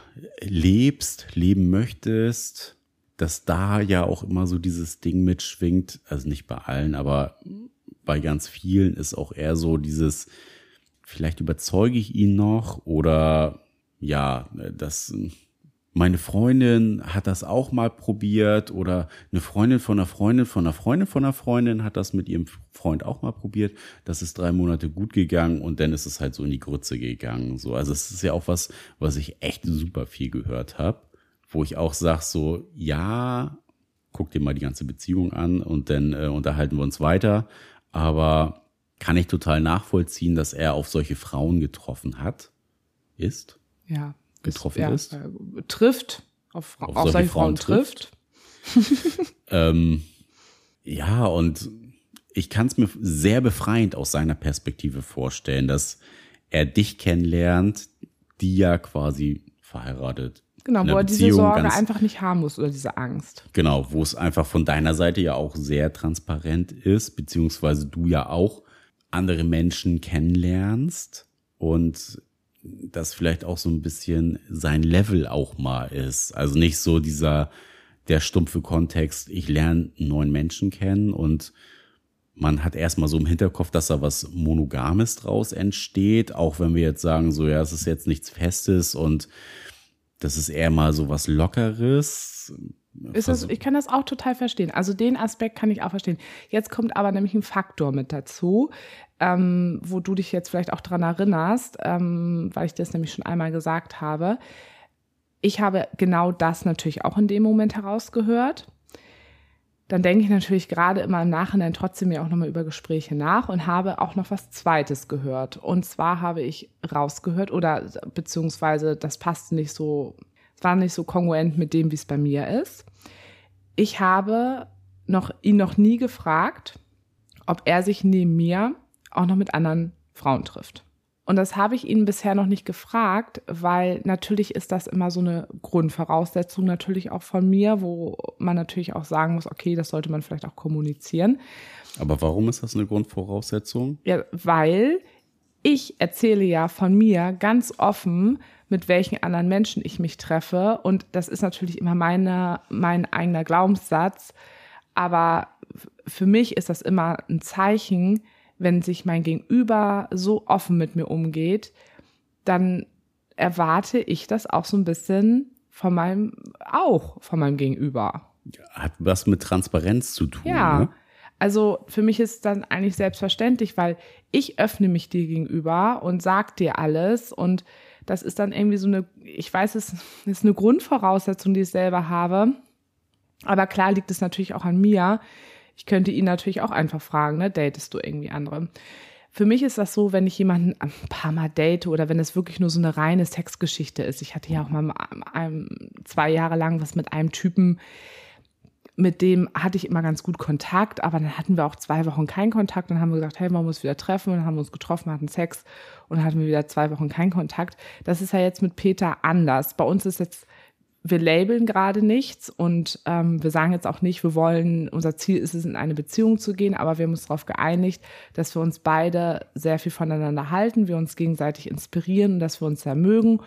lebst, leben möchtest, dass da ja auch immer so dieses Ding mitschwingt, also nicht bei allen, aber bei ganz vielen ist auch eher so dieses, vielleicht überzeuge ich ihn noch oder ja, das meine Freundin hat das auch mal probiert oder eine Freundin von einer Freundin von einer Freundin von einer Freundin hat das mit ihrem Freund auch mal probiert. Das ist drei Monate gut gegangen und dann ist es halt so in die Grütze gegangen. So, also es ist ja auch was, was ich echt super viel gehört habe, wo ich auch sag so, ja, guck dir mal die ganze Beziehung an und dann äh, unterhalten wir uns weiter. Aber kann ich total nachvollziehen, dass er auf solche Frauen getroffen hat. Ist? Ja. Getroffen ist? Ja, äh, trifft. Auf, auf, auf solche, Frauen, Frauen trifft. trifft. ähm, ja, und ich kann es mir sehr befreiend aus seiner Perspektive vorstellen, dass er dich kennenlernt, die ja quasi verheiratet. Genau, wo er diese Sorge einfach nicht haben muss oder diese Angst. Genau, wo es einfach von deiner Seite ja auch sehr transparent ist, beziehungsweise du ja auch andere Menschen kennenlernst und das vielleicht auch so ein bisschen sein Level auch mal ist. Also nicht so dieser, der stumpfe Kontext, ich lerne neuen Menschen kennen und man hat erstmal so im Hinterkopf, dass da was Monogames draus entsteht, auch wenn wir jetzt sagen, so ja, es ist jetzt nichts Festes und das ist eher mal so was Lockeres. Ist das, ich kann das auch total verstehen. Also den Aspekt kann ich auch verstehen. Jetzt kommt aber nämlich ein Faktor mit dazu, ähm, wo du dich jetzt vielleicht auch dran erinnerst, ähm, weil ich das nämlich schon einmal gesagt habe. Ich habe genau das natürlich auch in dem Moment herausgehört dann denke ich natürlich gerade immer im Nachhinein trotzdem ja auch nochmal über Gespräche nach und habe auch noch was Zweites gehört. Und zwar habe ich rausgehört oder beziehungsweise das passte nicht so, es war nicht so kongruent mit dem, wie es bei mir ist. Ich habe noch, ihn noch nie gefragt, ob er sich neben mir auch noch mit anderen Frauen trifft. Und das habe ich ihn bisher noch nicht gefragt, weil natürlich ist das immer so eine Grundvoraussetzung natürlich auch von mir, wo man natürlich auch sagen muss, okay, das sollte man vielleicht auch kommunizieren. Aber warum ist das eine Grundvoraussetzung? Ja, weil ich erzähle ja von mir ganz offen, mit welchen anderen Menschen ich mich treffe. Und das ist natürlich immer meine, mein eigener Glaubenssatz. Aber für mich ist das immer ein Zeichen, wenn sich mein Gegenüber so offen mit mir umgeht, dann erwarte ich das auch so ein bisschen von meinem, auch von meinem Gegenüber. Hat was mit Transparenz zu tun. Ja. Ne? Also für mich ist dann eigentlich selbstverständlich, weil ich öffne mich dir gegenüber und sag dir alles und das ist dann irgendwie so eine, ich weiß, es ist eine Grundvoraussetzung, die ich selber habe. Aber klar liegt es natürlich auch an mir, ich könnte ihn natürlich auch einfach fragen, ne, datest du irgendwie andere? Für mich ist das so, wenn ich jemanden ein paar Mal date oder wenn es wirklich nur so eine reine Sexgeschichte ist. Ich hatte ja auch mal zwei Jahre lang was mit einem Typen, mit dem hatte ich immer ganz gut Kontakt, aber dann hatten wir auch zwei Wochen keinen Kontakt. Dann haben wir gesagt, hey, wir müssen wieder treffen. Und dann haben wir uns getroffen, hatten Sex und dann hatten wir wieder zwei Wochen keinen Kontakt. Das ist ja jetzt mit Peter anders. Bei uns ist jetzt wir labeln gerade nichts und ähm, wir sagen jetzt auch nicht, wir wollen, unser Ziel ist es, in eine Beziehung zu gehen, aber wir haben uns darauf geeinigt, dass wir uns beide sehr viel voneinander halten, wir uns gegenseitig inspirieren und dass wir uns sehr mögen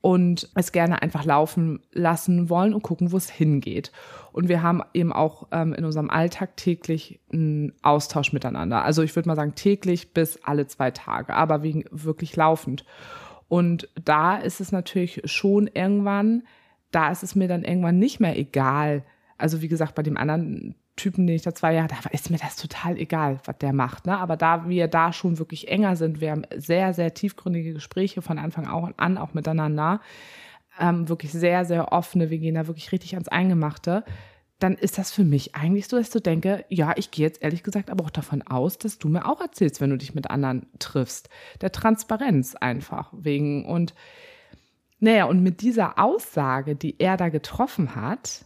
und es gerne einfach laufen lassen wollen und gucken, wo es hingeht. Und wir haben eben auch ähm, in unserem Alltag täglich einen Austausch miteinander. Also ich würde mal sagen täglich bis alle zwei Tage, aber wegen wirklich laufend. Und da ist es natürlich schon irgendwann, da ist es mir dann irgendwann nicht mehr egal. Also wie gesagt, bei dem anderen Typen, den ich da zwei Jahre, da ist mir das total egal, was der macht. Ne? Aber da wir da schon wirklich enger sind, wir haben sehr, sehr tiefgründige Gespräche von Anfang an auch miteinander, ähm, wirklich sehr, sehr offene, wir gehen da wirklich richtig ans Eingemachte, dann ist das für mich eigentlich so, dass so denke, ja, ich gehe jetzt ehrlich gesagt aber auch davon aus, dass du mir auch erzählst, wenn du dich mit anderen triffst. Der Transparenz einfach wegen und naja, und mit dieser Aussage, die er da getroffen hat,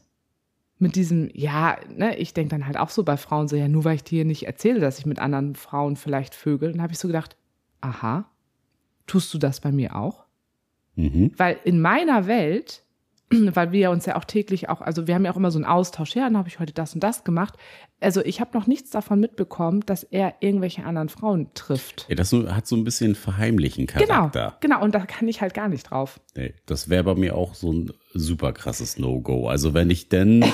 mit diesem, ja, ne, ich denke dann halt auch so bei Frauen so, ja, nur weil ich dir nicht erzähle, dass ich mit anderen Frauen vielleicht vögel, dann habe ich so gedacht, aha, tust du das bei mir auch? Mhm. Weil in meiner Welt weil wir uns ja auch täglich auch, also wir haben ja auch immer so einen Austausch, ja, dann habe ich heute das und das gemacht. Also ich habe noch nichts davon mitbekommen, dass er irgendwelche anderen Frauen trifft. Ja, das hat so ein bisschen verheimlichen genau, Charakter. Genau, genau, und da kann ich halt gar nicht drauf. Nee, das wäre bei mir auch so ein super krasses No-Go. Also wenn ich denn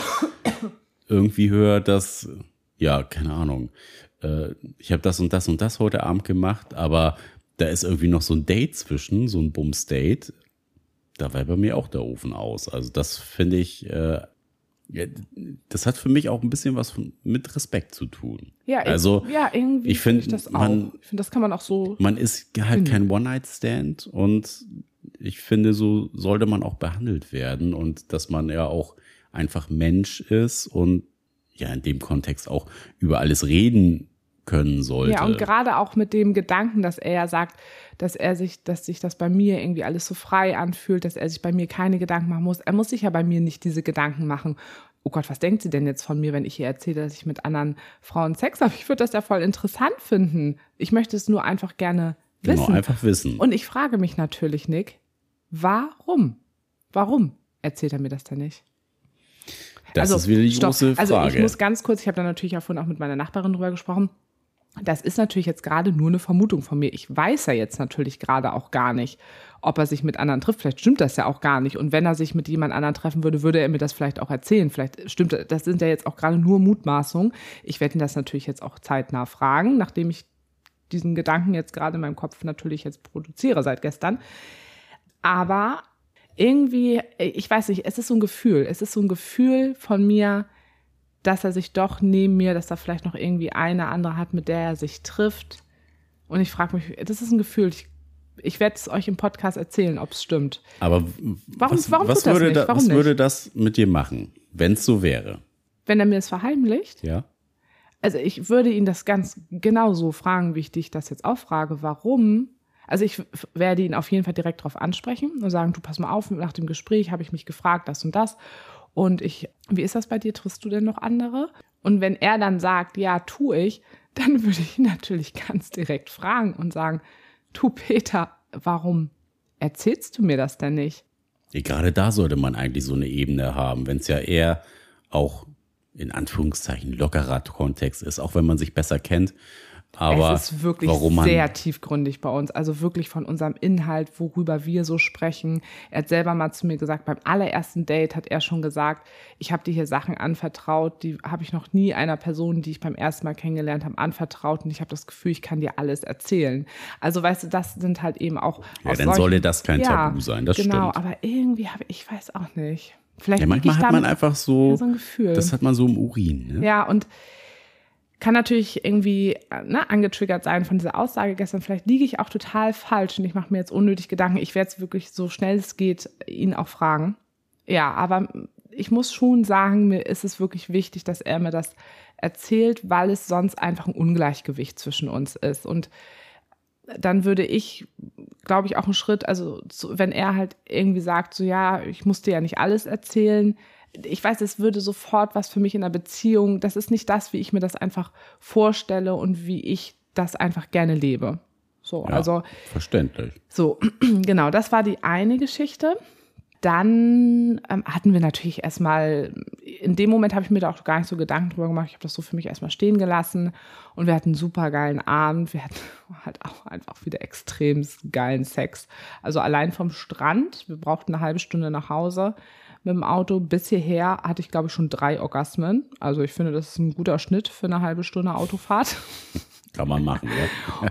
irgendwie höre, dass, ja, keine Ahnung, äh, ich habe das und das und das heute Abend gemacht, aber da ist irgendwie noch so ein Date zwischen, so ein Bums-Date da war bei mir auch der Ofen aus. Also das finde ich, äh, das hat für mich auch ein bisschen was von, mit Respekt zu tun. Ja, also ich, ja, irgendwie ich finde find das man, Ich finde, das kann man auch so. Man ist halt finden. kein One-Night-Stand und ich finde, so sollte man auch behandelt werden und dass man ja auch einfach Mensch ist und ja in dem Kontext auch über alles reden können sollte. Ja, und gerade auch mit dem Gedanken, dass er ja sagt, dass er sich, dass sich das bei mir irgendwie alles so frei anfühlt, dass er sich bei mir keine Gedanken machen muss. Er muss sich ja bei mir nicht diese Gedanken machen. Oh Gott, was denkt sie denn jetzt von mir, wenn ich ihr erzähle, dass ich mit anderen Frauen Sex habe? Ich würde das ja voll interessant finden. Ich möchte es nur einfach gerne wissen. Genau, einfach wissen. Und ich frage mich natürlich, Nick, warum? Warum erzählt er mir das denn nicht? Das ist wieder die stopp. große Frage. Also ich muss ganz kurz, ich habe da natürlich auch vorhin auch mit meiner Nachbarin drüber gesprochen. Das ist natürlich jetzt gerade nur eine Vermutung von mir. Ich weiß ja jetzt natürlich gerade auch gar nicht, ob er sich mit anderen trifft. Vielleicht stimmt das ja auch gar nicht. Und wenn er sich mit jemand anderen treffen würde, würde er mir das vielleicht auch erzählen. Vielleicht stimmt das. Das sind ja jetzt auch gerade nur Mutmaßungen. Ich werde ihn das natürlich jetzt auch zeitnah fragen, nachdem ich diesen Gedanken jetzt gerade in meinem Kopf natürlich jetzt produziere seit gestern. Aber irgendwie, ich weiß nicht, es ist so ein Gefühl. Es ist so ein Gefühl von mir, dass er sich doch neben mir, dass er vielleicht noch irgendwie eine andere hat, mit der er sich trifft. Und ich frage mich, das ist ein Gefühl. Ich, ich werde es euch im Podcast erzählen, ob es stimmt. Aber Warum- was, warum was, tut das würde, nicht? da, Warum was würde das mit dir machen, wenn es so wäre? Wenn er mir das verheimlicht, Ja. also ich würde ihn das ganz genau so fragen, wie ich dich das jetzt auch frage. Warum? Also ich werde ihn auf jeden Fall direkt darauf ansprechen und sagen, du pass mal auf, nach dem Gespräch habe ich mich gefragt, das und das. Und ich, wie ist das bei dir? Triffst du denn noch andere? Und wenn er dann sagt, ja, tu ich, dann würde ich natürlich ganz direkt fragen und sagen, du Peter, warum erzählst du mir das denn nicht? Gerade da sollte man eigentlich so eine Ebene haben, wenn es ja eher auch in Anführungszeichen lockerer Kontext ist, auch wenn man sich besser kennt. Aber es ist wirklich sehr tiefgründig bei uns. Also wirklich von unserem Inhalt, worüber wir so sprechen. Er hat selber mal zu mir gesagt, beim allerersten Date hat er schon gesagt, ich habe dir hier Sachen anvertraut, die habe ich noch nie einer Person, die ich beim ersten Mal kennengelernt habe, anvertraut. Und ich habe das Gefühl, ich kann dir alles erzählen. Also weißt du, das sind halt eben auch. Ja, dann solchen- solle das kein Tabu sein, das genau, stimmt. aber irgendwie habe ich, ich weiß auch nicht. Vielleicht ja, manchmal hat man einfach so, Ja, so ein Gefühl. das hat man so im Urin. Ne? Ja, und kann natürlich irgendwie äh, ne, angetriggert sein von dieser Aussage gestern. Vielleicht liege ich auch total falsch und ich mache mir jetzt unnötig Gedanken. Ich werde es wirklich so schnell es geht ihn auch fragen. Ja, aber ich muss schon sagen, mir ist es wirklich wichtig, dass er mir das erzählt, weil es sonst einfach ein Ungleichgewicht zwischen uns ist. Und dann würde ich, glaube ich, auch einen Schritt, also wenn er halt irgendwie sagt, so ja, ich muss dir ja nicht alles erzählen. Ich weiß, es würde sofort was für mich in einer Beziehung. Das ist nicht das, wie ich mir das einfach vorstelle und wie ich das einfach gerne lebe. So, Ja, also verständlich. so, genau, das war die eine Geschichte. Dann ähm, hatten wir natürlich erstmal, in dem Moment habe ich mir da auch gar nicht so Gedanken drüber gemacht. Ich habe das so für mich erstmal stehen gelassen und wir hatten einen super geilen Abend. Wir hatten halt auch einfach wieder extrem geilen Sex. Also allein vom Strand, wir brauchten eine halbe Stunde nach Hause mit dem Auto. Bis hierher hatte ich, glaube ich, schon drei Orgasmen. Also ich finde, das ist ein guter Schnitt für eine halbe Stunde Autofahrt. Kann man machen,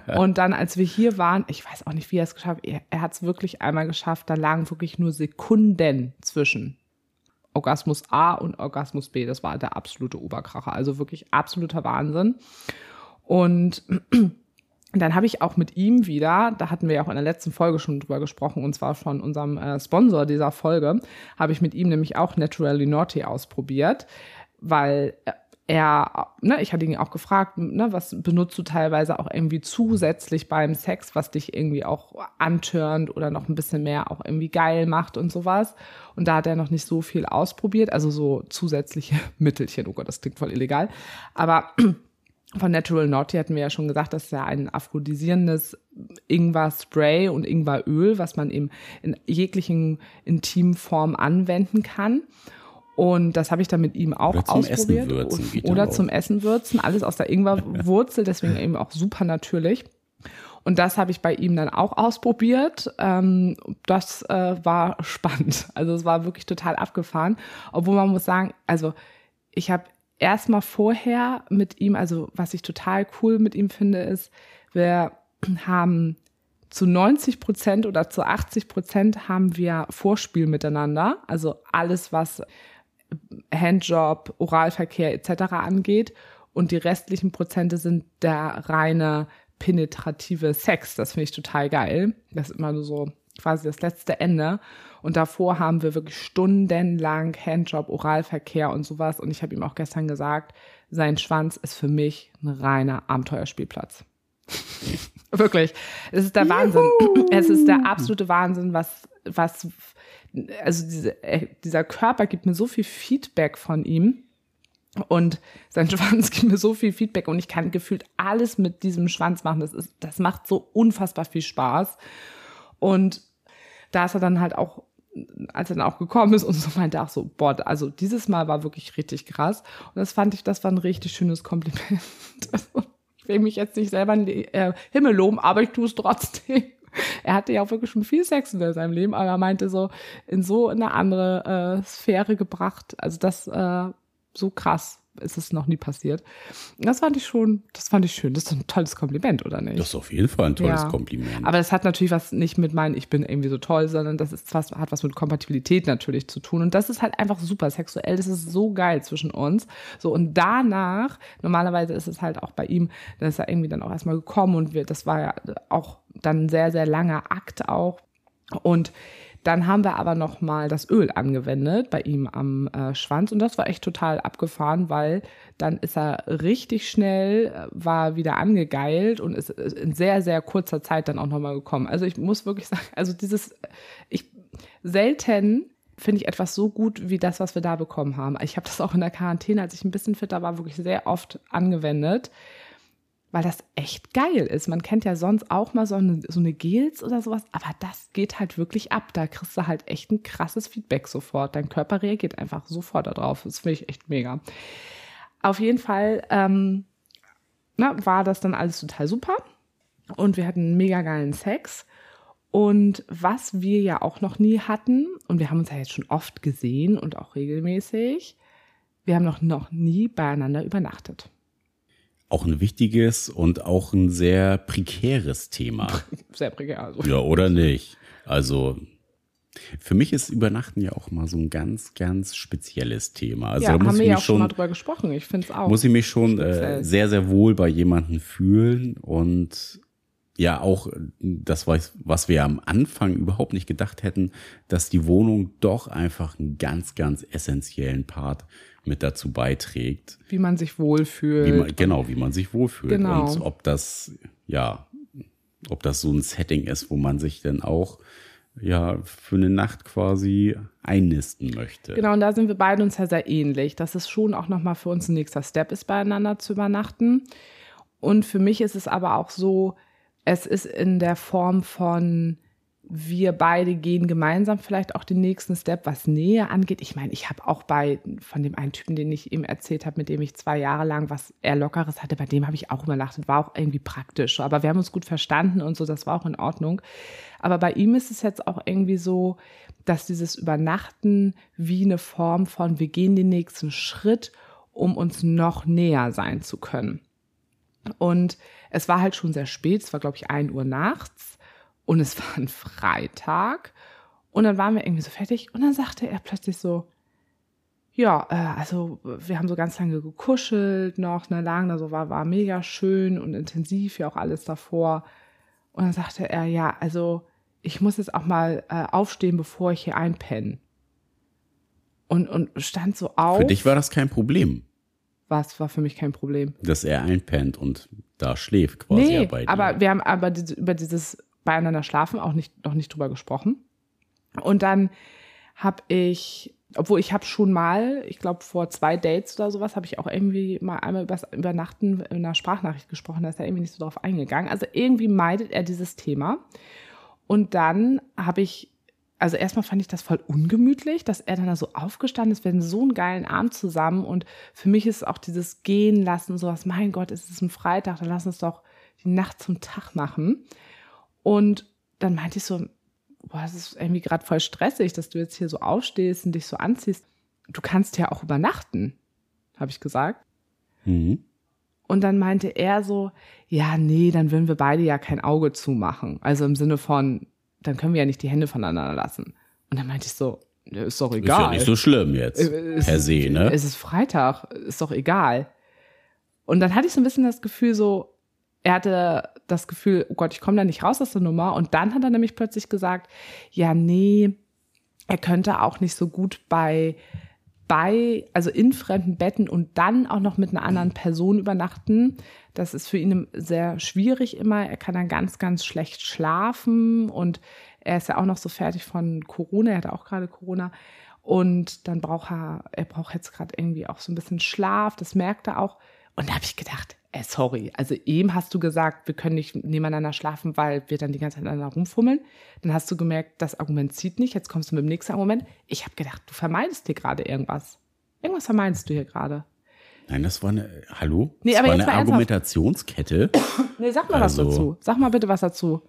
ja. Und dann, als wir hier waren, ich weiß auch nicht, wie er es geschafft hat, er, er hat es wirklich einmal geschafft, da lagen wirklich nur Sekunden zwischen Orgasmus A und Orgasmus B. Das war der absolute Oberkracher, also wirklich absoluter Wahnsinn. Und dann habe ich auch mit ihm wieder, da hatten wir ja auch in der letzten Folge schon drüber gesprochen, und zwar von unserem äh, Sponsor dieser Folge, habe ich mit ihm nämlich auch Naturally Naughty ausprobiert, weil äh, er, ne, ich hatte ihn auch gefragt, ne, was benutzt du teilweise auch irgendwie zusätzlich beim Sex, was dich irgendwie auch antörnt oder noch ein bisschen mehr auch irgendwie geil macht und sowas. Und da hat er noch nicht so viel ausprobiert, also so zusätzliche Mittelchen. Oh Gott, das klingt voll illegal. Aber von Natural Naughty hatten wir ja schon gesagt, das ist ja ein aphrodisierendes Ingwer-Spray und Ingweröl, was man eben in jeglichen Intimformen anwenden kann. Und das habe ich dann mit ihm auch Oder zum Essen ausprobiert. würzen geht ja Oder zum Essen würzen. Alles aus der Ingwerwurzel, deswegen eben auch super natürlich. Und das habe ich bei ihm dann auch ausprobiert. Ähm, das äh, war spannend. Also es war wirklich total abgefahren. Obwohl man muss sagen, also ich habe erstmal vorher mit ihm, also was ich total cool mit ihm finde, ist, wir haben zu 90 Prozent oder zu 80 Prozent haben wir Vorspiel miteinander. Also alles, was Handjob, Oralverkehr etc. angeht. Und die restlichen Prozente sind der reine penetrative Sex. Das finde ich total geil. Das ist immer nur so quasi das letzte Ende. Und davor haben wir wirklich stundenlang Handjob, Oralverkehr und sowas. Und ich habe ihm auch gestern gesagt, sein Schwanz ist für mich ein reiner Abenteuerspielplatz. Wirklich. Es ist der Wahnsinn. Juhu. Es ist der absolute Wahnsinn, was, was, also diese, äh, dieser Körper gibt mir so viel Feedback von ihm. Und sein Schwanz gibt mir so viel Feedback und ich kann gefühlt alles mit diesem Schwanz machen. Das ist, das macht so unfassbar viel Spaß. Und da ist er dann halt auch, als er dann auch gekommen ist und so meinte auch so, boah, also dieses Mal war wirklich richtig krass. Und das fand ich, das war ein richtig schönes Kompliment. Also, ich will mich jetzt nicht selber in den äh, Himmel loben, aber ich tue es trotzdem. Er hatte ja auch wirklich schon viel Sex in seinem Leben, aber er meinte so, in so eine andere äh, Sphäre gebracht. Also das äh, so krass ist es noch nie passiert. Das fand ich schon, das fand ich schön. Das ist ein tolles Kompliment, oder nicht? Das ist auf jeden Fall ein tolles ja. Kompliment. Aber es hat natürlich was nicht mit meinen, ich bin irgendwie so toll, sondern das ist was, hat was mit Kompatibilität natürlich zu tun. Und das ist halt einfach super sexuell. Das ist so geil zwischen uns. So, und danach, normalerweise ist es halt auch bei ihm, dann ist er irgendwie dann auch erstmal gekommen und wir, das war ja auch dann ein sehr, sehr langer Akt auch. Und dann haben wir aber noch mal das Öl angewendet bei ihm am äh, Schwanz und das war echt total abgefahren, weil dann ist er richtig schnell, äh, war wieder angegeilt und ist in sehr, sehr kurzer Zeit dann auch noch mal gekommen. Also ich muss wirklich sagen, also dieses, ich selten finde ich etwas so gut wie das, was wir da bekommen haben. Ich habe das auch in der Quarantäne, als ich ein bisschen fitter war, wirklich sehr oft angewendet weil das echt geil ist. Man kennt ja sonst auch mal so eine, so eine Gels oder sowas, aber das geht halt wirklich ab. Da kriegst du halt echt ein krasses Feedback sofort. Dein Körper reagiert einfach sofort darauf. Das finde ich echt mega. Auf jeden Fall ähm, na, war das dann alles total super und wir hatten mega geilen Sex. Und was wir ja auch noch nie hatten, und wir haben uns ja jetzt schon oft gesehen und auch regelmäßig, wir haben noch, noch nie beieinander übernachtet auch ein wichtiges und auch ein sehr prekäres Thema. Sehr prekär. Also. Ja, oder nicht? Also für mich ist Übernachten ja auch mal so ein ganz, ganz spezielles Thema. Also ja, da muss haben ich wir ja auch schon mal drüber gesprochen. Ich finde es auch. Muss ich mich schon äh, sehr, sehr wohl bei jemandem fühlen und ja auch das, was, was wir am Anfang überhaupt nicht gedacht hätten, dass die Wohnung doch einfach einen ganz, ganz essentiellen Part mit dazu beiträgt. Wie man sich wohlfühlt. Wie man, genau, wie man sich wohlfühlt. Genau. Und ob das, ja, ob das so ein Setting ist, wo man sich dann auch ja, für eine Nacht quasi einnisten möchte. Genau, und da sind wir beide uns ja sehr ähnlich. Das ist schon auch nochmal für uns ein nächster Step ist, beieinander zu übernachten. Und für mich ist es aber auch so, es ist in der Form von, wir beide gehen gemeinsam vielleicht auch den nächsten Step, was Nähe angeht. Ich meine, ich habe auch bei von dem einen Typen, den ich ihm erzählt habe, mit dem ich zwei Jahre lang was eher Lockeres hatte, bei dem habe ich auch übernachtet, war auch irgendwie praktisch. Aber wir haben uns gut verstanden und so, das war auch in Ordnung. Aber bei ihm ist es jetzt auch irgendwie so, dass dieses Übernachten wie eine Form von, wir gehen den nächsten Schritt, um uns noch näher sein zu können. Und es war halt schon sehr spät, es war, glaube ich, ein Uhr nachts und es war ein Freitag. Und dann waren wir irgendwie so fertig und dann sagte er plötzlich so, ja, äh, also wir haben so ganz lange gekuschelt noch, ne, lagen da so, war, war mega schön und intensiv, ja auch alles davor. Und dann sagte er, ja, also ich muss jetzt auch mal äh, aufstehen, bevor ich hier einpenne. Und, und stand so auf. Für dich war das kein Problem. Was war für mich kein Problem? Dass er einpennt und da schläft quasi nee, bei dir. aber wir haben aber diese, über dieses beieinander schlafen auch nicht, noch nicht drüber gesprochen. Und dann habe ich, obwohl ich habe schon mal, ich glaube vor zwei Dates oder sowas, habe ich auch irgendwie mal einmal übers Übernachten in einer Sprachnachricht gesprochen, da ist er irgendwie nicht so drauf eingegangen. Also irgendwie meidet er dieses Thema. Und dann habe ich also erstmal fand ich das voll ungemütlich, dass er dann da so aufgestanden ist. Wir hatten so einen geilen Abend zusammen und für mich ist auch dieses Gehen lassen, sowas, mein Gott, es ist ein Freitag, dann lass uns doch die Nacht zum Tag machen. Und dann meinte ich so, boah, es ist irgendwie gerade voll stressig, dass du jetzt hier so aufstehst und dich so anziehst. Du kannst ja auch übernachten, habe ich gesagt. Mhm. Und dann meinte er so, ja, nee, dann würden wir beide ja kein Auge zumachen. Also im Sinne von, dann können wir ja nicht die Hände voneinander lassen. Und dann meinte ich so, ist doch egal. Ist ja nicht so schlimm jetzt, äh, es per se, ne? Es ist Freitag, ist doch egal. Und dann hatte ich so ein bisschen das Gefühl so, er hatte das Gefühl, oh Gott, ich komme da nicht raus aus der Nummer. Und dann hat er nämlich plötzlich gesagt, ja, nee, er könnte auch nicht so gut bei bei, also in fremden Betten und dann auch noch mit einer anderen Person übernachten. Das ist für ihn sehr schwierig immer. Er kann dann ganz, ganz schlecht schlafen und er ist ja auch noch so fertig von Corona. Er hat auch gerade Corona. Und dann braucht er, er braucht jetzt gerade irgendwie auch so ein bisschen Schlaf. Das merkt er auch. Und da habe ich gedacht, ey, sorry, also ihm hast du gesagt, wir können nicht nebeneinander schlafen, weil wir dann die ganze Zeit aneinander rumfummeln. Dann hast du gemerkt, das Argument zieht nicht. Jetzt kommst du mit dem nächsten Argument. Ich habe gedacht, du vermeidest dir gerade irgendwas. Irgendwas vermeidest du hier gerade. Nein, das war eine, hallo? Nee, das aber war jetzt eine ernsthaft. Argumentationskette. Nee, sag mal Also- was dazu. Sag mal bitte was dazu.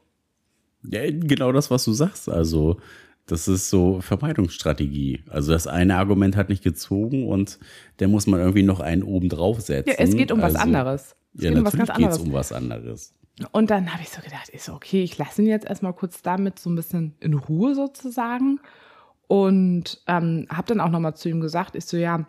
Ja, genau das, was du sagst. Also, das ist so Vermeidungsstrategie. Also, das eine Argument hat nicht gezogen und da muss man irgendwie noch einen oben draufsetzen. Ja, es geht um was also, anderes. Es Ja, geht um was natürlich ganz geht es anderes. um was anderes. Und dann habe ich so gedacht, ich so, okay, ich lasse ihn jetzt erstmal kurz damit so ein bisschen in Ruhe sozusagen. Und ähm, habe dann auch nochmal zu ihm gesagt, ich so, ja,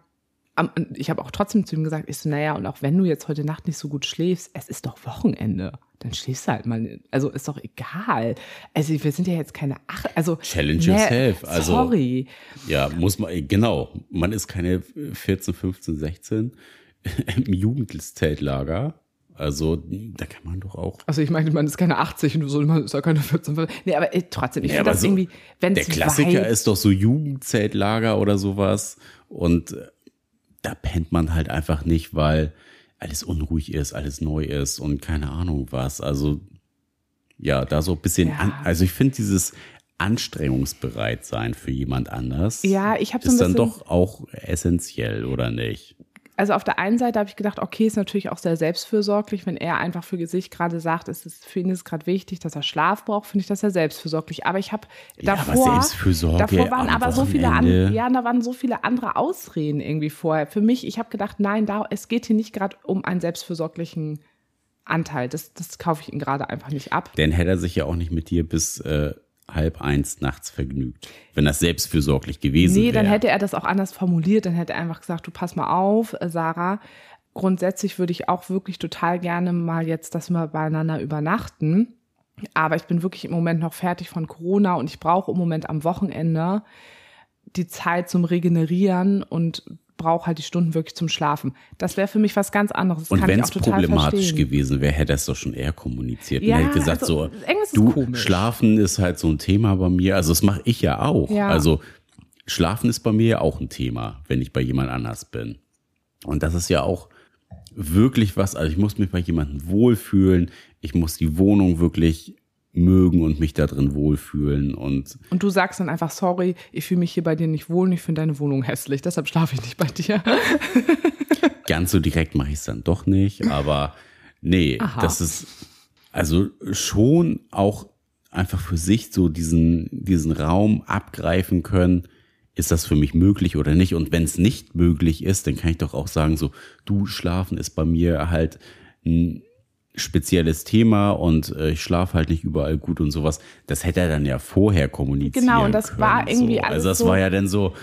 ich habe auch trotzdem zu ihm gesagt, ich so, naja, und auch wenn du jetzt heute Nacht nicht so gut schläfst, es ist doch Wochenende. Dann schläfst du halt mal. Also ist doch egal. Also wir sind ja jetzt keine Ach, also Challenge ne, yourself. Also, sorry. Ja, muss man, genau. Man ist keine 14, 15, 16 im Jugendzeltlager. Also, da kann man doch auch. Also ich meine, man ist keine 80 und so, man ist ja keine 14. 15. Nee, aber äh, trotzdem, ich Ja, finde das so- irgendwie, wenn Der Klassiker weit, ist doch so Jugendzeltlager oder sowas. Und äh, da pennt man halt einfach nicht, weil alles unruhig ist, alles neu ist und keine Ahnung was. Also, ja, da so ein bisschen, Ja. an, also ich finde dieses anstrengungsbereit sein für jemand anders. Ja, ich habe so ein ist dann bisschen, doch auch essentiell, oder nicht? Also auf der einen Seite habe ich gedacht, okay, ist natürlich auch sehr selbstfürsorglich, wenn er einfach für sich gerade sagt, es ist für ihn ist gerade wichtig, dass er Schlaf braucht, finde ich das sehr selbstfürsorglich. Aber ich habe Ja, aber davor, davor waren aber so viele, an, ja, da waren so viele andere Ausreden irgendwie vorher. Für mich, ich habe gedacht, nein, da, es geht hier nicht gerade um einen selbstfürsorglichen Anteil. Das, das kaufe ich ihm gerade einfach nicht ab. Dann hätte er sich ja auch nicht mit dir bis äh, halb eins nachts vergnügt, wenn das selbstfürsorglich gewesen wäre. Nee, dann hätte er das auch anders formuliert. Dann hätte er einfach gesagt, du pass mal auf, Sarah. Grundsätzlich würde ich auch wirklich total gerne mal jetzt, dass wir beieinander übernachten. Aber ich bin wirklich im Moment noch fertig von Corona und ich brauche im Moment am Wochenende die Zeit zum Regenerieren und brauche halt die Stunden wirklich zum Schlafen. Das wäre für mich was ganz anderes. Das Und wenn es problematisch verstehen. gewesen wäre, hätte es doch schon eher kommuniziert. Ja, und hätte gesagt, also, so, du, komisch. Schlafen ist halt so ein Thema bei mir. Also das mache ich ja auch. Ja. Also Schlafen ist bei mir ja auch ein Thema, wenn ich bei jemand anders bin. Und das ist ja auch wirklich was, also ich muss mich bei jemandem wohlfühlen. Ich muss die Wohnung wirklich mögen und mich da drin wohlfühlen. Und Und du sagst dann einfach, sorry, ich fühle mich hier bei dir nicht wohl und ich finde deine Wohnung hässlich, deshalb schlafe ich nicht bei dir. ganz so direkt mache ich es dann doch nicht, aber nee, Aha. das ist also schon auch einfach für sich so diesen, diesen Raum abgreifen können. Ist das für mich möglich oder nicht? Und wenn es nicht möglich ist, dann kann ich doch auch sagen, so, du schlafen ist bei mir halt ein spezielles Thema und äh, ich schlafe halt nicht überall gut und sowas. Das hätte er dann ja vorher kommunizieren Genau, und das können, war irgendwie so. alles Also das so- war ja dann so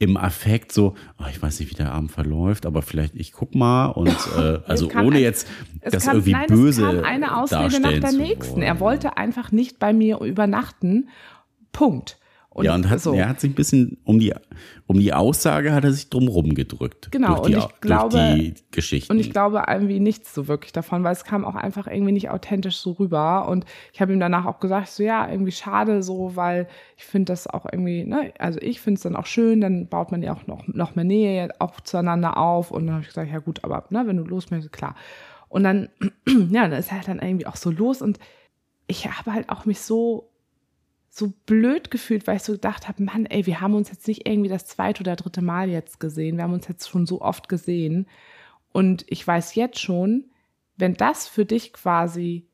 im Affekt so, oh, ich weiß nicht, wie der Abend verläuft, aber vielleicht ich guck mal und äh, also ohne ein- jetzt das kam, irgendwie nein, böse es kam eine Ausrede nach der nächsten. Er wollte einfach nicht bei mir übernachten. Punkt. Und ja, und hat, so. er hat sich ein bisschen um die, um die Aussage hat er sich drum gedrückt. Genau, durch die, und ich glaube- Geschichten. Und ich glaube irgendwie nichts so wirklich davon, weil es kam auch einfach irgendwie nicht authentisch so rüber. Und ich habe ihm danach auch gesagt, so ja, irgendwie schade so, weil ich finde das auch irgendwie, ne, also ich finde es dann auch schön, dann baut man ja auch noch, noch mehr Nähe auch zueinander auf. Und dann habe ich gesagt, ja gut, aber ne, wenn du los möchtest, klar. Und dann, ja, dann ist er halt dann irgendwie auch so los und ich habe halt auch mich so so blöd gefühlt, weil ich so gedacht habe, Mann, ey, wir haben uns jetzt nicht irgendwie das zweite oder dritte Mal jetzt gesehen. Wir haben uns jetzt schon so oft gesehen. Und ich weiß jetzt schon, wenn das für dich quasi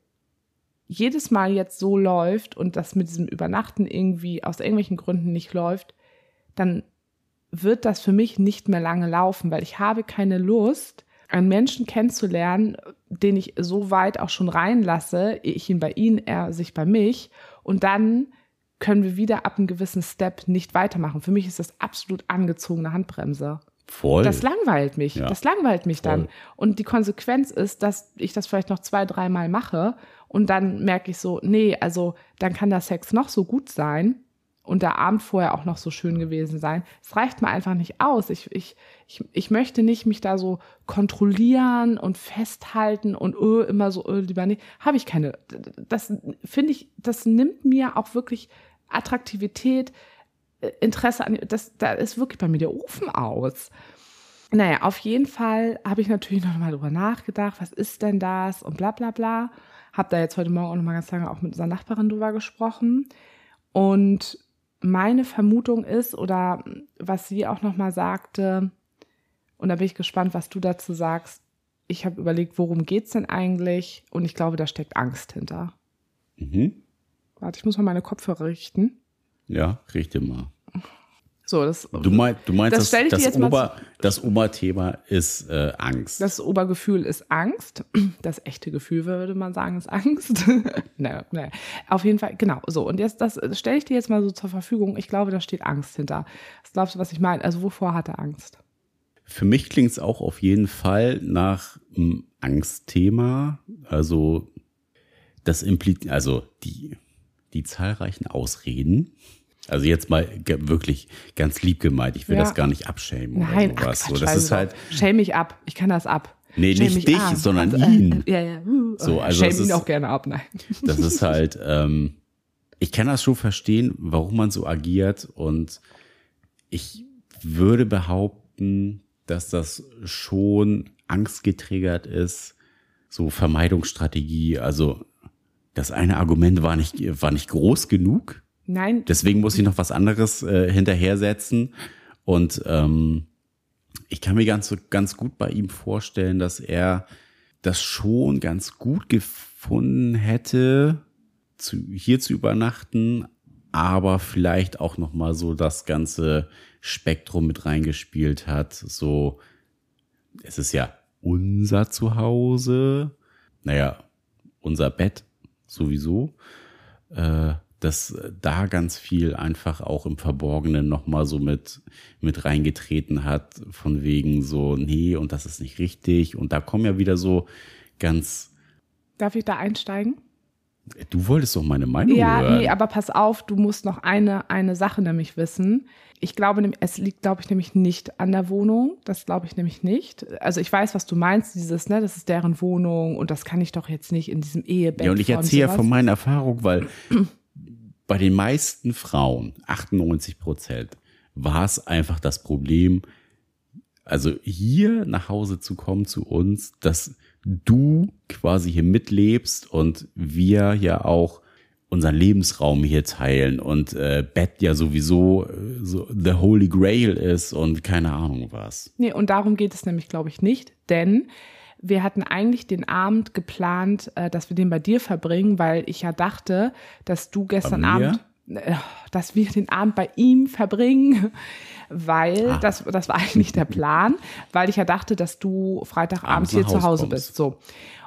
jedes Mal jetzt so läuft und das mit diesem Übernachten irgendwie aus irgendwelchen Gründen nicht läuft, dann wird das für mich nicht mehr lange laufen, weil ich habe keine Lust, einen Menschen kennenzulernen, den ich so weit auch schon reinlasse, ich ihn bei ihm, er sich bei mich und dann können wir wieder ab einem gewissen Step nicht weitermachen. Für mich ist das absolut angezogene Handbremse. Voll. Das langweilt mich. Ja. Das langweilt mich dann. Voll. Und die Konsequenz ist, dass ich das vielleicht noch zwei, dreimal mache und dann merke ich so, nee, also dann kann der Sex noch so gut sein. und der Abend vorher auch noch so schön gewesen sein. Es reicht mir einfach nicht aus. Ich, ich, ich, ich möchte nicht mich da so kontrollieren und festhalten und öh, immer so, öh, lieber nicht. Habe ich keine. Das finde ich, das nimmt mir auch wirklich Attraktivität, äh, Interesse an. Das, da ist wirklich bei mir der Ofen aus. Naja, auf jeden Fall habe ich natürlich noch mal drüber nachgedacht, was ist denn das und bla bla bla. Habe da jetzt heute Morgen auch noch mal ganz lange auch mit unserer Nachbarin drüber gesprochen. Und meine Vermutung ist, oder was sie auch noch mal sagte, und da bin ich gespannt, was du dazu sagst. Ich habe überlegt, worum geht es denn eigentlich? Und ich glaube, da steckt Angst hinter. Mhm. Warte, ich muss mal meine Kopfhörer richten. Ja, richte mal. So, das, du, mein, du meinst, das, das, das, Ober, das Oberthema ist äh, Angst. Das Obergefühl ist Angst. Das echte Gefühl, würde man sagen, ist Angst. naja, naja. Auf jeden Fall, genau. So, und jetzt, das stelle ich dir jetzt mal so zur Verfügung. Ich glaube, da steht Angst hinter. Was glaubst du, was ich meine? Also, wovor hat er Angst? Für mich klingt es auch auf jeden Fall nach einem Angstthema. Also, das impliziert, also die, die zahlreichen Ausreden, also jetzt mal wirklich ganz lieb gemeint. Ich will ja. das gar nicht abschämen Nein, oder sowas. Ach, Quatsch, so, das ist halt. Schäme mich ab. Ich kann das ab. Nee, Shame nicht dich, ab. sondern also, ihn. Äh, ja, ja. Uh, so, also Shame ihn ist, auch gerne ab, nein. Das ist halt, ähm, ich kann das schon verstehen, warum man so agiert und ich würde behaupten, dass das schon angstgetriggert ist, so Vermeidungsstrategie. Also das eine Argument war nicht, war nicht groß genug. Nein. Deswegen muss ich noch was anderes äh, hinterhersetzen. Und ähm, ich kann mir ganz, ganz gut bei ihm vorstellen, dass er das schon ganz gut gefunden hätte, zu, hier zu übernachten, aber vielleicht auch noch mal so das ganze Spektrum mit reingespielt hat. So, es ist ja unser Zuhause, naja, unser Bett sowieso. Äh, dass da ganz viel einfach auch im Verborgenen nochmal so mit, mit reingetreten hat, von wegen so, nee, und das ist nicht richtig. Und da kommen ja wieder so ganz. Darf ich da einsteigen? Du wolltest doch meine Meinung ja, hören. Ja, nee, aber pass auf, du musst noch eine, eine Sache nämlich wissen. Ich glaube, es liegt, glaube ich, nämlich nicht an der Wohnung. Das glaube ich nämlich nicht. Also ich weiß, was du meinst, dieses, ne, das ist deren Wohnung und das kann ich doch jetzt nicht in diesem Ehebett. Ja, und ich erzähle ja von meiner Erfahrung, weil bei den meisten Frauen, 98 Prozent, war es einfach das Problem, also hier nach Hause zu kommen zu uns, dass du quasi hier mitlebst und wir ja auch unseren Lebensraum hier teilen und äh, Bett ja sowieso äh, so the Holy Grail ist und keine Ahnung was. Nee, und darum geht es nämlich, glaube ich, nicht, denn wir hatten eigentlich den Abend geplant, äh, dass wir den bei dir verbringen, weil ich ja dachte, dass du gestern Abend, dass wir den Abend bei ihm verbringen, weil ah. das, das war eigentlich der Plan, weil ich ja dachte, dass du Freitagabend hier zu Hause kommst. bist. So.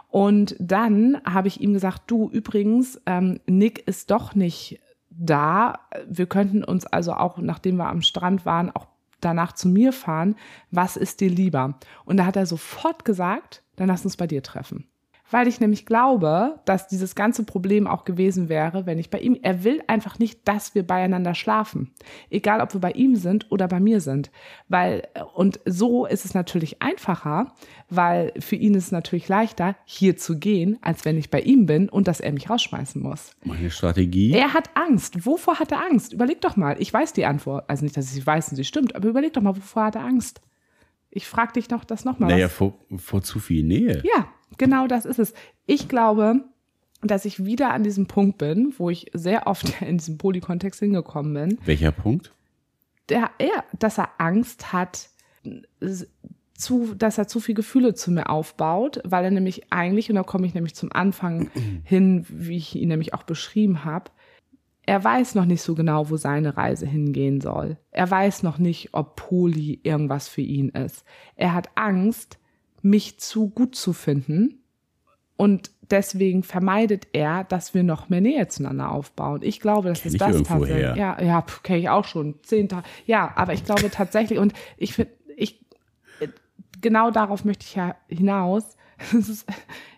Und dann habe ich ihm gesagt, du übrigens, ähm, Nick ist doch nicht da. Wir könnten uns also auch, nachdem wir am Strand waren, auch danach zu mir fahren. Was ist dir lieber? Und da hat er sofort gesagt, dann lass uns bei dir treffen. Weil ich nämlich glaube, dass dieses ganze Problem auch gewesen wäre, wenn ich bei ihm, er will einfach nicht, dass wir beieinander schlafen. Egal, ob wir bei ihm sind oder bei mir sind. Weil, und so ist es natürlich einfacher, weil für ihn ist es natürlich leichter, hier zu gehen, als wenn ich bei ihm bin und dass er mich rausschmeißen muss. Meine Strategie? Er hat Angst. Wovor hat er Angst? Überleg doch mal. Ich weiß die Antwort. Also nicht, dass ich sie weiß und sie stimmt, aber überleg doch mal, wovor hat er Angst? Ich frage dich noch das nochmal. Naja, vor, vor zu viel Nähe. Ja, genau das ist es. Ich glaube, dass ich wieder an diesem Punkt bin, wo ich sehr oft in diesem Polykontext hingekommen bin. Welcher Punkt? Der, er, dass er Angst hat, zu, dass er zu viel Gefühle zu mir aufbaut, weil er nämlich eigentlich, und da komme ich nämlich zum Anfang hin, wie ich ihn nämlich auch beschrieben habe, er weiß noch nicht so genau, wo seine Reise hingehen soll. Er weiß noch nicht, ob Poli irgendwas für ihn ist. Er hat Angst, mich zu gut zu finden und deswegen vermeidet er, dass wir noch mehr Nähe zueinander aufbauen. Ich glaube, das ist das tatsächlich. Ja, ja, kenne ich auch schon. Zehn Tage. Ja, aber ich glaube tatsächlich, und ich finde, ich, genau darauf möchte ich ja hinaus. Ist,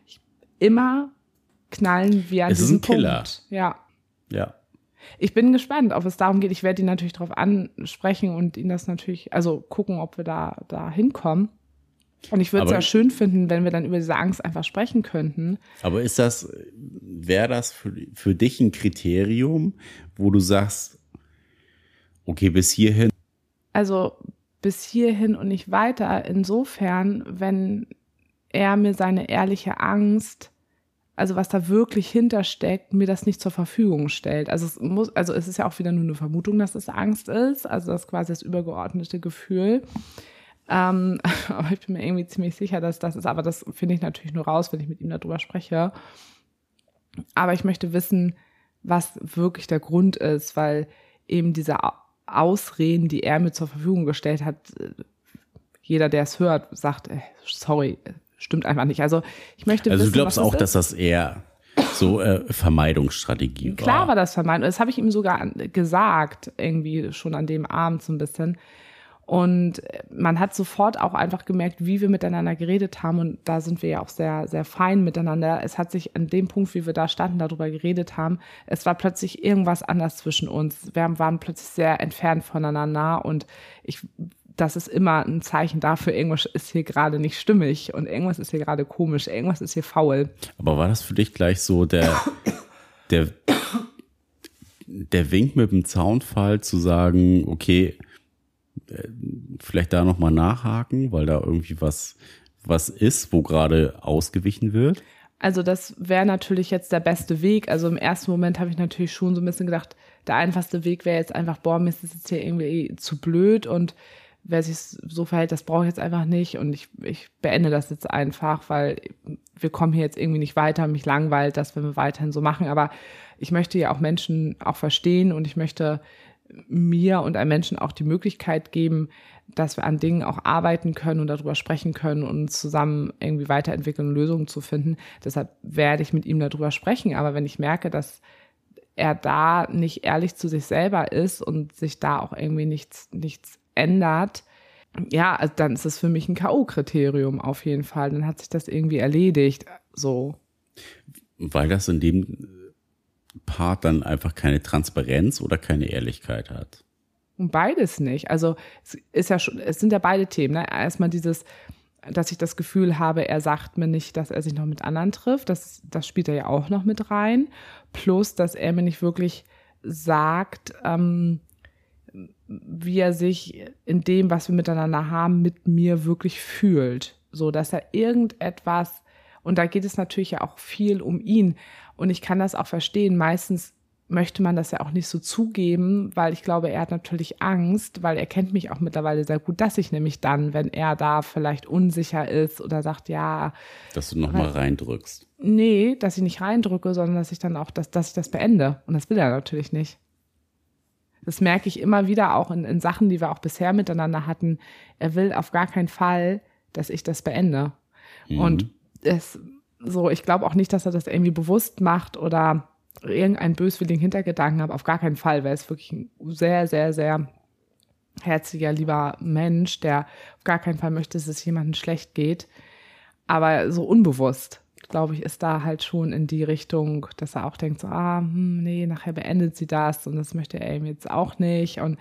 ich, immer knallen wir an es diesem ist ein Killer. Punkt. Ja. Ja. Ich bin gespannt, ob es darum geht. Ich werde ihn natürlich darauf ansprechen und ihn das natürlich, also gucken, ob wir da, da hinkommen. Und ich würde es ja schön finden, wenn wir dann über diese Angst einfach sprechen könnten. Aber ist das, wäre das für, für dich ein Kriterium, wo du sagst, okay, bis hierhin? Also bis hierhin und nicht weiter. Insofern, wenn er mir seine ehrliche Angst, also was da wirklich hintersteckt, mir das nicht zur Verfügung stellt. Also es muss, also es ist ja auch wieder nur eine Vermutung, dass es Angst ist, also das ist quasi das übergeordnete Gefühl. Ähm, aber ich bin mir irgendwie ziemlich sicher, dass das ist. Aber das finde ich natürlich nur raus, wenn ich mit ihm darüber spreche. Aber ich möchte wissen, was wirklich der Grund ist, weil eben diese Ausreden, die er mir zur Verfügung gestellt hat, jeder, der es hört, sagt, äh, sorry, stimmt einfach nicht. Also ich möchte Also wissen, du glaubst was auch, ist. dass das eher so äh, Vermeidungsstrategie war. Klar war das Vermeidung. Das habe ich ihm sogar gesagt, irgendwie schon an dem Abend so ein bisschen. Und man hat sofort auch einfach gemerkt, wie wir miteinander geredet haben. Und da sind wir ja auch sehr, sehr fein miteinander. Es hat sich an dem Punkt, wie wir da standen, darüber geredet haben, es war plötzlich irgendwas anders zwischen uns. Wir waren plötzlich sehr entfernt voneinander. Und ich, das ist immer ein Zeichen dafür, irgendwas ist hier gerade nicht stimmig und irgendwas ist hier gerade komisch, irgendwas ist hier faul. Aber war das für dich gleich so der, der, der Wink mit dem Zaunfall zu sagen, okay, äh, vielleicht da nochmal nachhaken, weil da irgendwie was, was ist, wo gerade ausgewichen wird? Also das wäre natürlich jetzt der beste Weg. Also im ersten Moment habe ich natürlich schon so ein bisschen gedacht, der einfachste Weg wäre jetzt einfach, boah, mir ist das jetzt hier irgendwie zu blöd und wer sich so verhält, das brauche ich jetzt einfach nicht und ich, ich beende das jetzt einfach, weil wir kommen hier jetzt irgendwie nicht weiter, mich langweilt das, wenn wir weiterhin so machen, aber ich möchte ja auch Menschen auch verstehen und ich möchte mir und einem Menschen auch die Möglichkeit geben, dass wir an Dingen auch arbeiten können und darüber sprechen können und zusammen irgendwie weiterentwickeln und Lösungen zu finden. Deshalb werde ich mit ihm darüber sprechen. Aber wenn ich merke, dass er da nicht ehrlich zu sich selber ist und sich da auch irgendwie nichts, nichts ändert, ja, also dann ist es für mich ein K.O.-Kriterium auf jeden Fall. Dann hat sich das irgendwie erledigt. So. Weil das in dem Part dann einfach keine Transparenz oder keine Ehrlichkeit hat. Und beides nicht. Also es ist ja schon, es sind ja beide Themen. Ne? Erstmal dieses, dass ich das Gefühl habe, er sagt mir nicht, dass er sich noch mit anderen trifft. Das, das spielt er ja auch noch mit rein. Plus, dass er mir nicht wirklich sagt, ähm, wie er sich in dem, was wir miteinander haben, mit mir wirklich fühlt. So, dass er irgendetwas, und da geht es natürlich ja auch viel um ihn. Und ich kann das auch verstehen. Meistens möchte man das ja auch nicht so zugeben, weil ich glaube, er hat natürlich Angst, weil er kennt mich auch mittlerweile sehr gut, dass ich nämlich dann, wenn er da vielleicht unsicher ist oder sagt, ja, Dass du nochmal reindrückst. nee, dass ich nicht reindrücke, sondern dass ich dann auch, dass, dass ich das beende. Und das will er natürlich nicht. Das merke ich immer wieder auch in, in Sachen, die wir auch bisher miteinander hatten. Er will auf gar keinen Fall, dass ich das beende. Und es, so, ich glaube auch nicht, dass er das irgendwie bewusst macht oder irgendeinen böswilligen Hintergedanken hat. Auf gar keinen Fall, weil ist wirklich ein sehr, sehr, sehr herziger, lieber Mensch, der auf gar keinen Fall möchte, dass es jemandem schlecht geht. Aber so unbewusst, glaube ich, ist da halt schon in die Richtung, dass er auch denkt, so, ah, hm, nee, nachher beendet sie das und das möchte er eben jetzt auch nicht und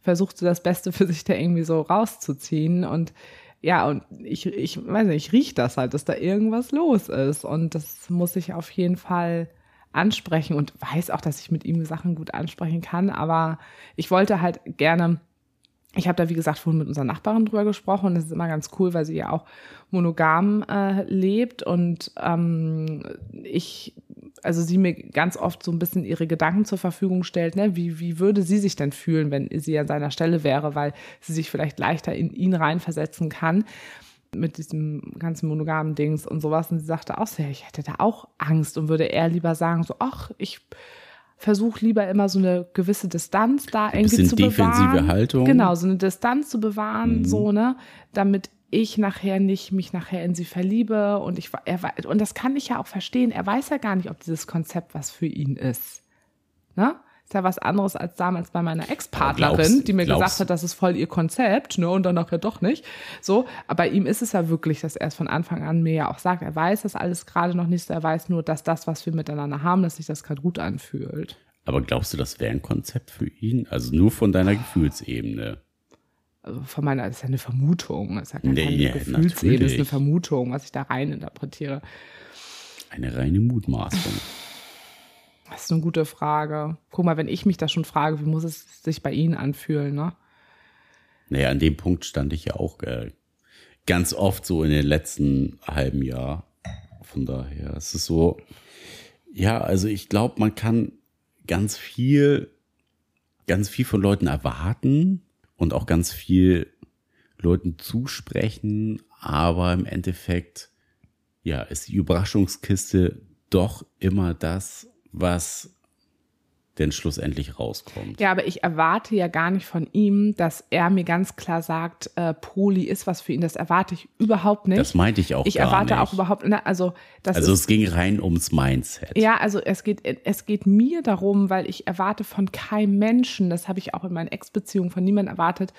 versucht so das Beste für sich da irgendwie so rauszuziehen und ja, und ich, ich weiß nicht, ich rieche das halt, dass da irgendwas los ist. Und das muss ich auf jeden Fall ansprechen und weiß auch, dass ich mit ihm Sachen gut ansprechen kann, aber ich wollte halt gerne ich habe da, wie gesagt, vorhin mit unserer Nachbarin drüber gesprochen das ist immer ganz cool, weil sie ja auch monogam äh, lebt und ähm, ich, also sie mir ganz oft so ein bisschen ihre Gedanken zur Verfügung stellt, ne? wie, wie würde sie sich denn fühlen, wenn sie an seiner Stelle wäre, weil sie sich vielleicht leichter in ihn reinversetzen kann mit diesem ganzen monogamen Dings und sowas. Und sie sagte auch ja, ich hätte da auch Angst und würde eher lieber sagen, so, ach, ich versuche lieber immer so eine gewisse Distanz da irgendwie bisschen zu bewahren. defensive Haltung. Genau, so eine Distanz zu bewahren, Mhm. so, ne, damit ich nachher nicht mich nachher in sie verliebe und ich er, und das kann ich ja auch verstehen. Er weiß ja gar nicht, ob dieses Konzept was für ihn ist. Ne? Ist ja was anderes als damals bei meiner Ex-Partnerin, die mir glaubst- gesagt hat, das ist voll ihr Konzept, ne, und dann nachher doch nicht. So, aber ihm ist es ja wirklich, dass er es von Anfang an mir ja auch sagt. Er weiß das alles gerade noch nicht so, er weiß nur, dass das, was wir miteinander haben, dass sich das gerade gut anfühlt. Aber glaubst du, das wäre ein Konzept für ihn? Also nur von deiner Gefühlsebene. Also von meiner, das ist ja eine Vermutung. Das ist ja keine Nee, ja, Gefühlsebene, das ist eine. Vermutung, was ich da rein interpretiere. Eine reine Mutmaßung. Das ist eine gute Frage. Guck mal, wenn ich mich das schon frage, wie muss es sich bei Ihnen anfühlen, ne? Naja, an dem Punkt stand ich ja auch äh, ganz oft so in den letzten halben Jahr. Von daher, es ist so, ja, also ich glaube, man kann ganz viel, ganz viel von Leuten erwarten und auch ganz viel Leuten zusprechen, aber im Endeffekt, ja, ist die Überraschungskiste doch immer das, was denn schlussendlich rauskommt. Ja, aber ich erwarte ja gar nicht von ihm, dass er mir ganz klar sagt, äh, Poli ist was für ihn. Das erwarte ich überhaupt nicht. Das meinte ich auch ich gar erwarte nicht. auch überhaupt, ne, also das Also ist, es ging rein ums Mindset. Ja, also es geht, es geht mir darum, weil ich erwarte von keinem Menschen, das habe ich auch in meinen Ex-Beziehungen von niemandem erwartet,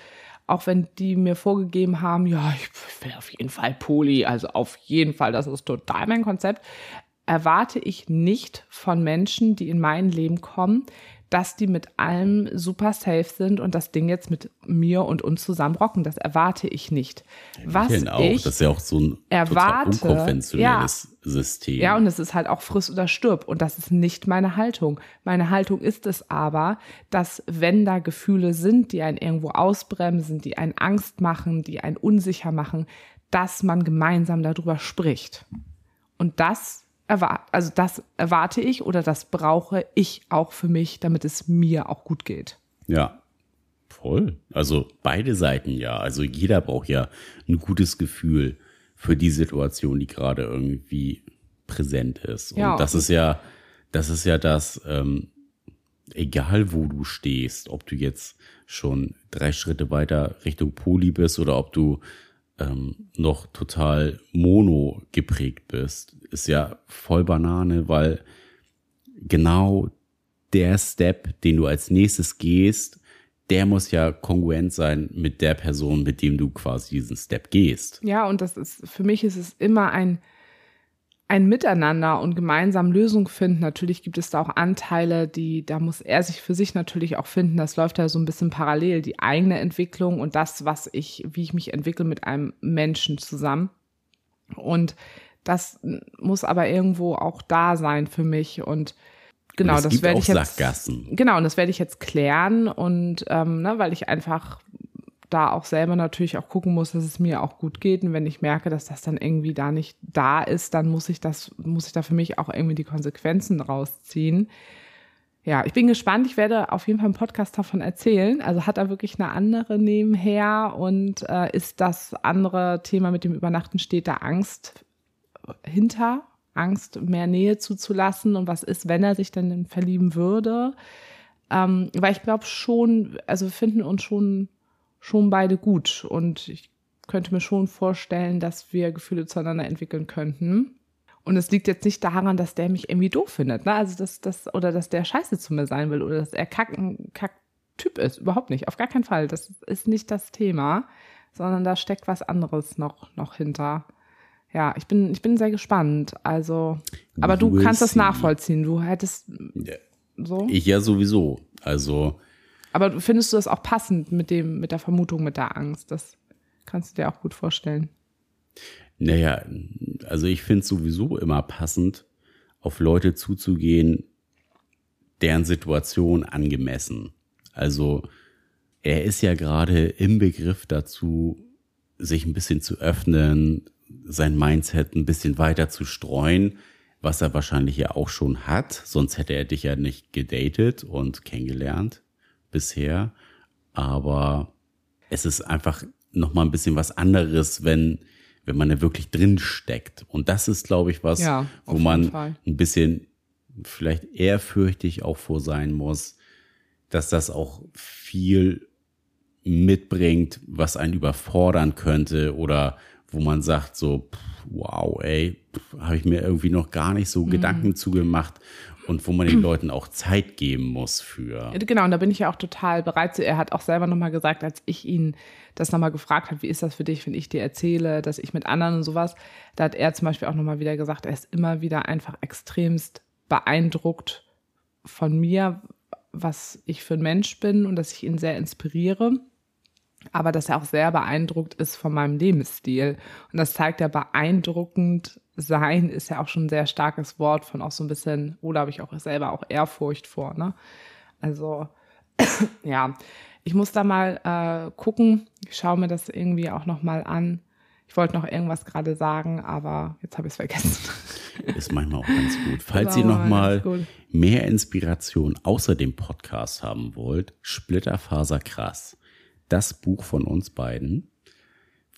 auch wenn die mir vorgegeben haben, ja, ich will auf jeden Fall Poli, also auf jeden Fall, das ist total mein Konzept, erwarte ich nicht von Menschen, die in mein Leben kommen, dass die mit allem super safe sind und das Ding jetzt mit mir und uns zusammen rocken. Das erwarte ich nicht. Was Denn auch, ich das ist ja auch so ein erwarte, total unkonventionelles System. ja, und es ist halt auch friss oder stirb. Und das ist nicht meine Haltung. Meine Haltung ist es aber, dass wenn da Gefühle sind, die einen irgendwo ausbremsen, die einen Angst machen, die einen unsicher machen, dass man gemeinsam darüber spricht. Und das erwarte, also das erwarte ich oder das brauche ich auch für mich, damit es mir auch gut geht. Ja, voll. Also beide Seiten ja. Also jeder braucht ja ein gutes Gefühl für die Situation, die gerade irgendwie präsent ist. Und Ja. das ist ja, das ist ja das, ähm, egal wo du stehst, ob du jetzt schon drei Schritte weiter Richtung Poli bist oder ob du ähm, noch total mono geprägt bist, ist ja voll Banane, weil genau der Step, den du als nächstes gehst, der muss ja kongruent sein mit der Person, mit dem du quasi diesen Step gehst. Ja, und das ist, für mich ist es immer ein, ein Miteinander und gemeinsam Lösung finden. Natürlich gibt es da auch Anteile, die, da muss er sich für sich natürlich auch finden. Das läuft ja so ein bisschen parallel, die eigene Entwicklung und das, was ich, wie ich mich entwickle mit einem Menschen zusammen. Und das muss aber irgendwo auch da sein für mich und genau, Und das gibt werde auch ich jetzt. Sackgassen. Genau, und das werde ich jetzt klären und ähm, ne, weil ich einfach da auch selber natürlich auch gucken muss, dass es mir auch gut geht. Und wenn ich merke, dass das dann irgendwie da nicht da ist, dann muss ich das, muss ich da für mich auch irgendwie die Konsequenzen rausziehen. Ja, ich bin gespannt. Ich werde auf jeden Fall im Podcast davon erzählen. Also hat er wirklich eine andere nebenher und äh, ist das andere Thema mit dem Übernachten steht da Angst hinter, Angst mehr Nähe zuzulassen und was ist, wenn er sich dann verlieben würde. Ähm, weil ich glaube schon, also wir finden uns schon, schon beide gut und ich könnte mir schon vorstellen, dass wir Gefühle zueinander entwickeln könnten. Und es liegt jetzt nicht daran, dass der mich irgendwie doof findet, ne? Also dass das oder dass der scheiße zu mir sein will oder dass er kack, ein Kack-Typ ist. Überhaupt nicht. Auf gar keinen Fall. Das ist nicht das Thema, sondern da steckt was anderes noch, noch hinter. Ja, ich bin, ich bin sehr gespannt. Also, aber du kannst das nachvollziehen. Du hättest so. Ich ja sowieso. Also Aber findest du das auch passend mit dem, mit der Vermutung, mit der Angst? Das kannst du dir auch gut vorstellen. Naja, also ich finde es sowieso immer passend, auf Leute zuzugehen, deren Situation angemessen. Also er ist ja gerade im Begriff dazu, sich ein bisschen zu öffnen, sein Mindset ein bisschen weiter zu streuen, was er wahrscheinlich ja auch schon hat, sonst hätte er dich ja nicht gedatet und kennengelernt bisher. Aber es ist einfach noch mal ein bisschen was anderes, wenn wenn man da wirklich drin steckt. Und das ist, glaube ich, was, Ja, wo man Fall. ein bisschen vielleicht ehrfürchtig auch vor sein muss, dass das auch viel mitbringt, was einen überfordern könnte oder wo man sagt so, pff, wow, ey, habe ich mir irgendwie noch gar nicht Mhm. so Gedanken zugemacht und wo man den Leuten auch Zeit geben muss für. Genau, und da bin ich ja auch total bereit zu. Er hat auch selber nochmal gesagt, als ich ihn das nochmal gefragt habe, wie ist das für dich, wenn ich dir erzähle, dass ich mit anderen und sowas, da hat er zum Beispiel auch nochmal wieder gesagt, er ist immer wieder einfach extremst beeindruckt von mir, was ich für ein Mensch bin und dass ich ihn sehr inspiriere. Aber dass er auch sehr beeindruckt ist von meinem Lebensstil. Und das zeigt ja beeindruckend sein, ist ja auch schon ein sehr starkes Wort von auch so ein bisschen, oder habe ich auch selber auch Ehrfurcht vor, ne? Also, ja, ich muss da mal äh, gucken. Ich schaue mir das irgendwie auch nochmal an. Ich wollte noch irgendwas gerade sagen, aber jetzt habe ich es vergessen. Ist manchmal auch ganz gut. Falls ihr nochmal mehr Inspiration außer dem Podcast haben wollt, Splitterfaser krass. Das Buch von uns beiden,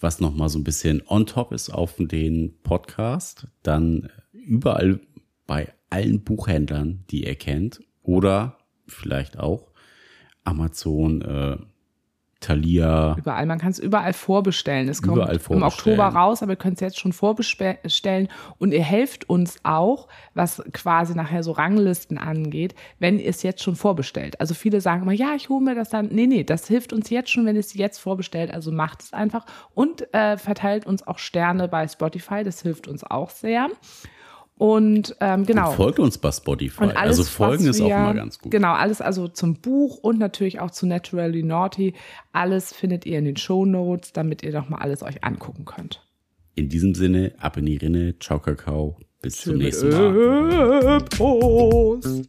was nochmal so ein bisschen on top ist auf den Podcast, dann überall bei allen Buchhändlern, die ihr kennt, oder vielleicht auch Amazon, äh, Thalia. Überall, man kann es überall vorbestellen. Es kommt vorbestellen. im Oktober raus, aber ihr könnt es jetzt schon vorbestellen und ihr helft uns auch, was quasi nachher so Ranglisten angeht, wenn ihr es jetzt schon vorbestellt. Also viele sagen immer, ja, ich hole mir das dann. Nee, nee, das hilft uns jetzt schon, wenn ihr es jetzt vorbestellt. Also macht es einfach und äh, verteilt uns auch Sterne bei Spotify. Das hilft uns auch sehr. Und ähm, genau. Und folgt uns bei Spotify. Alles, also folgen ist wir, auch mal ganz gut. Genau, alles also zum Buch und natürlich auch zu Naturally Naughty. Alles findet ihr in den Show Notes, damit ihr doch mal alles euch angucken könnt. In diesem Sinne, ab in die Rinne, ciao Kakao, bis zum nächsten Mal. Prost.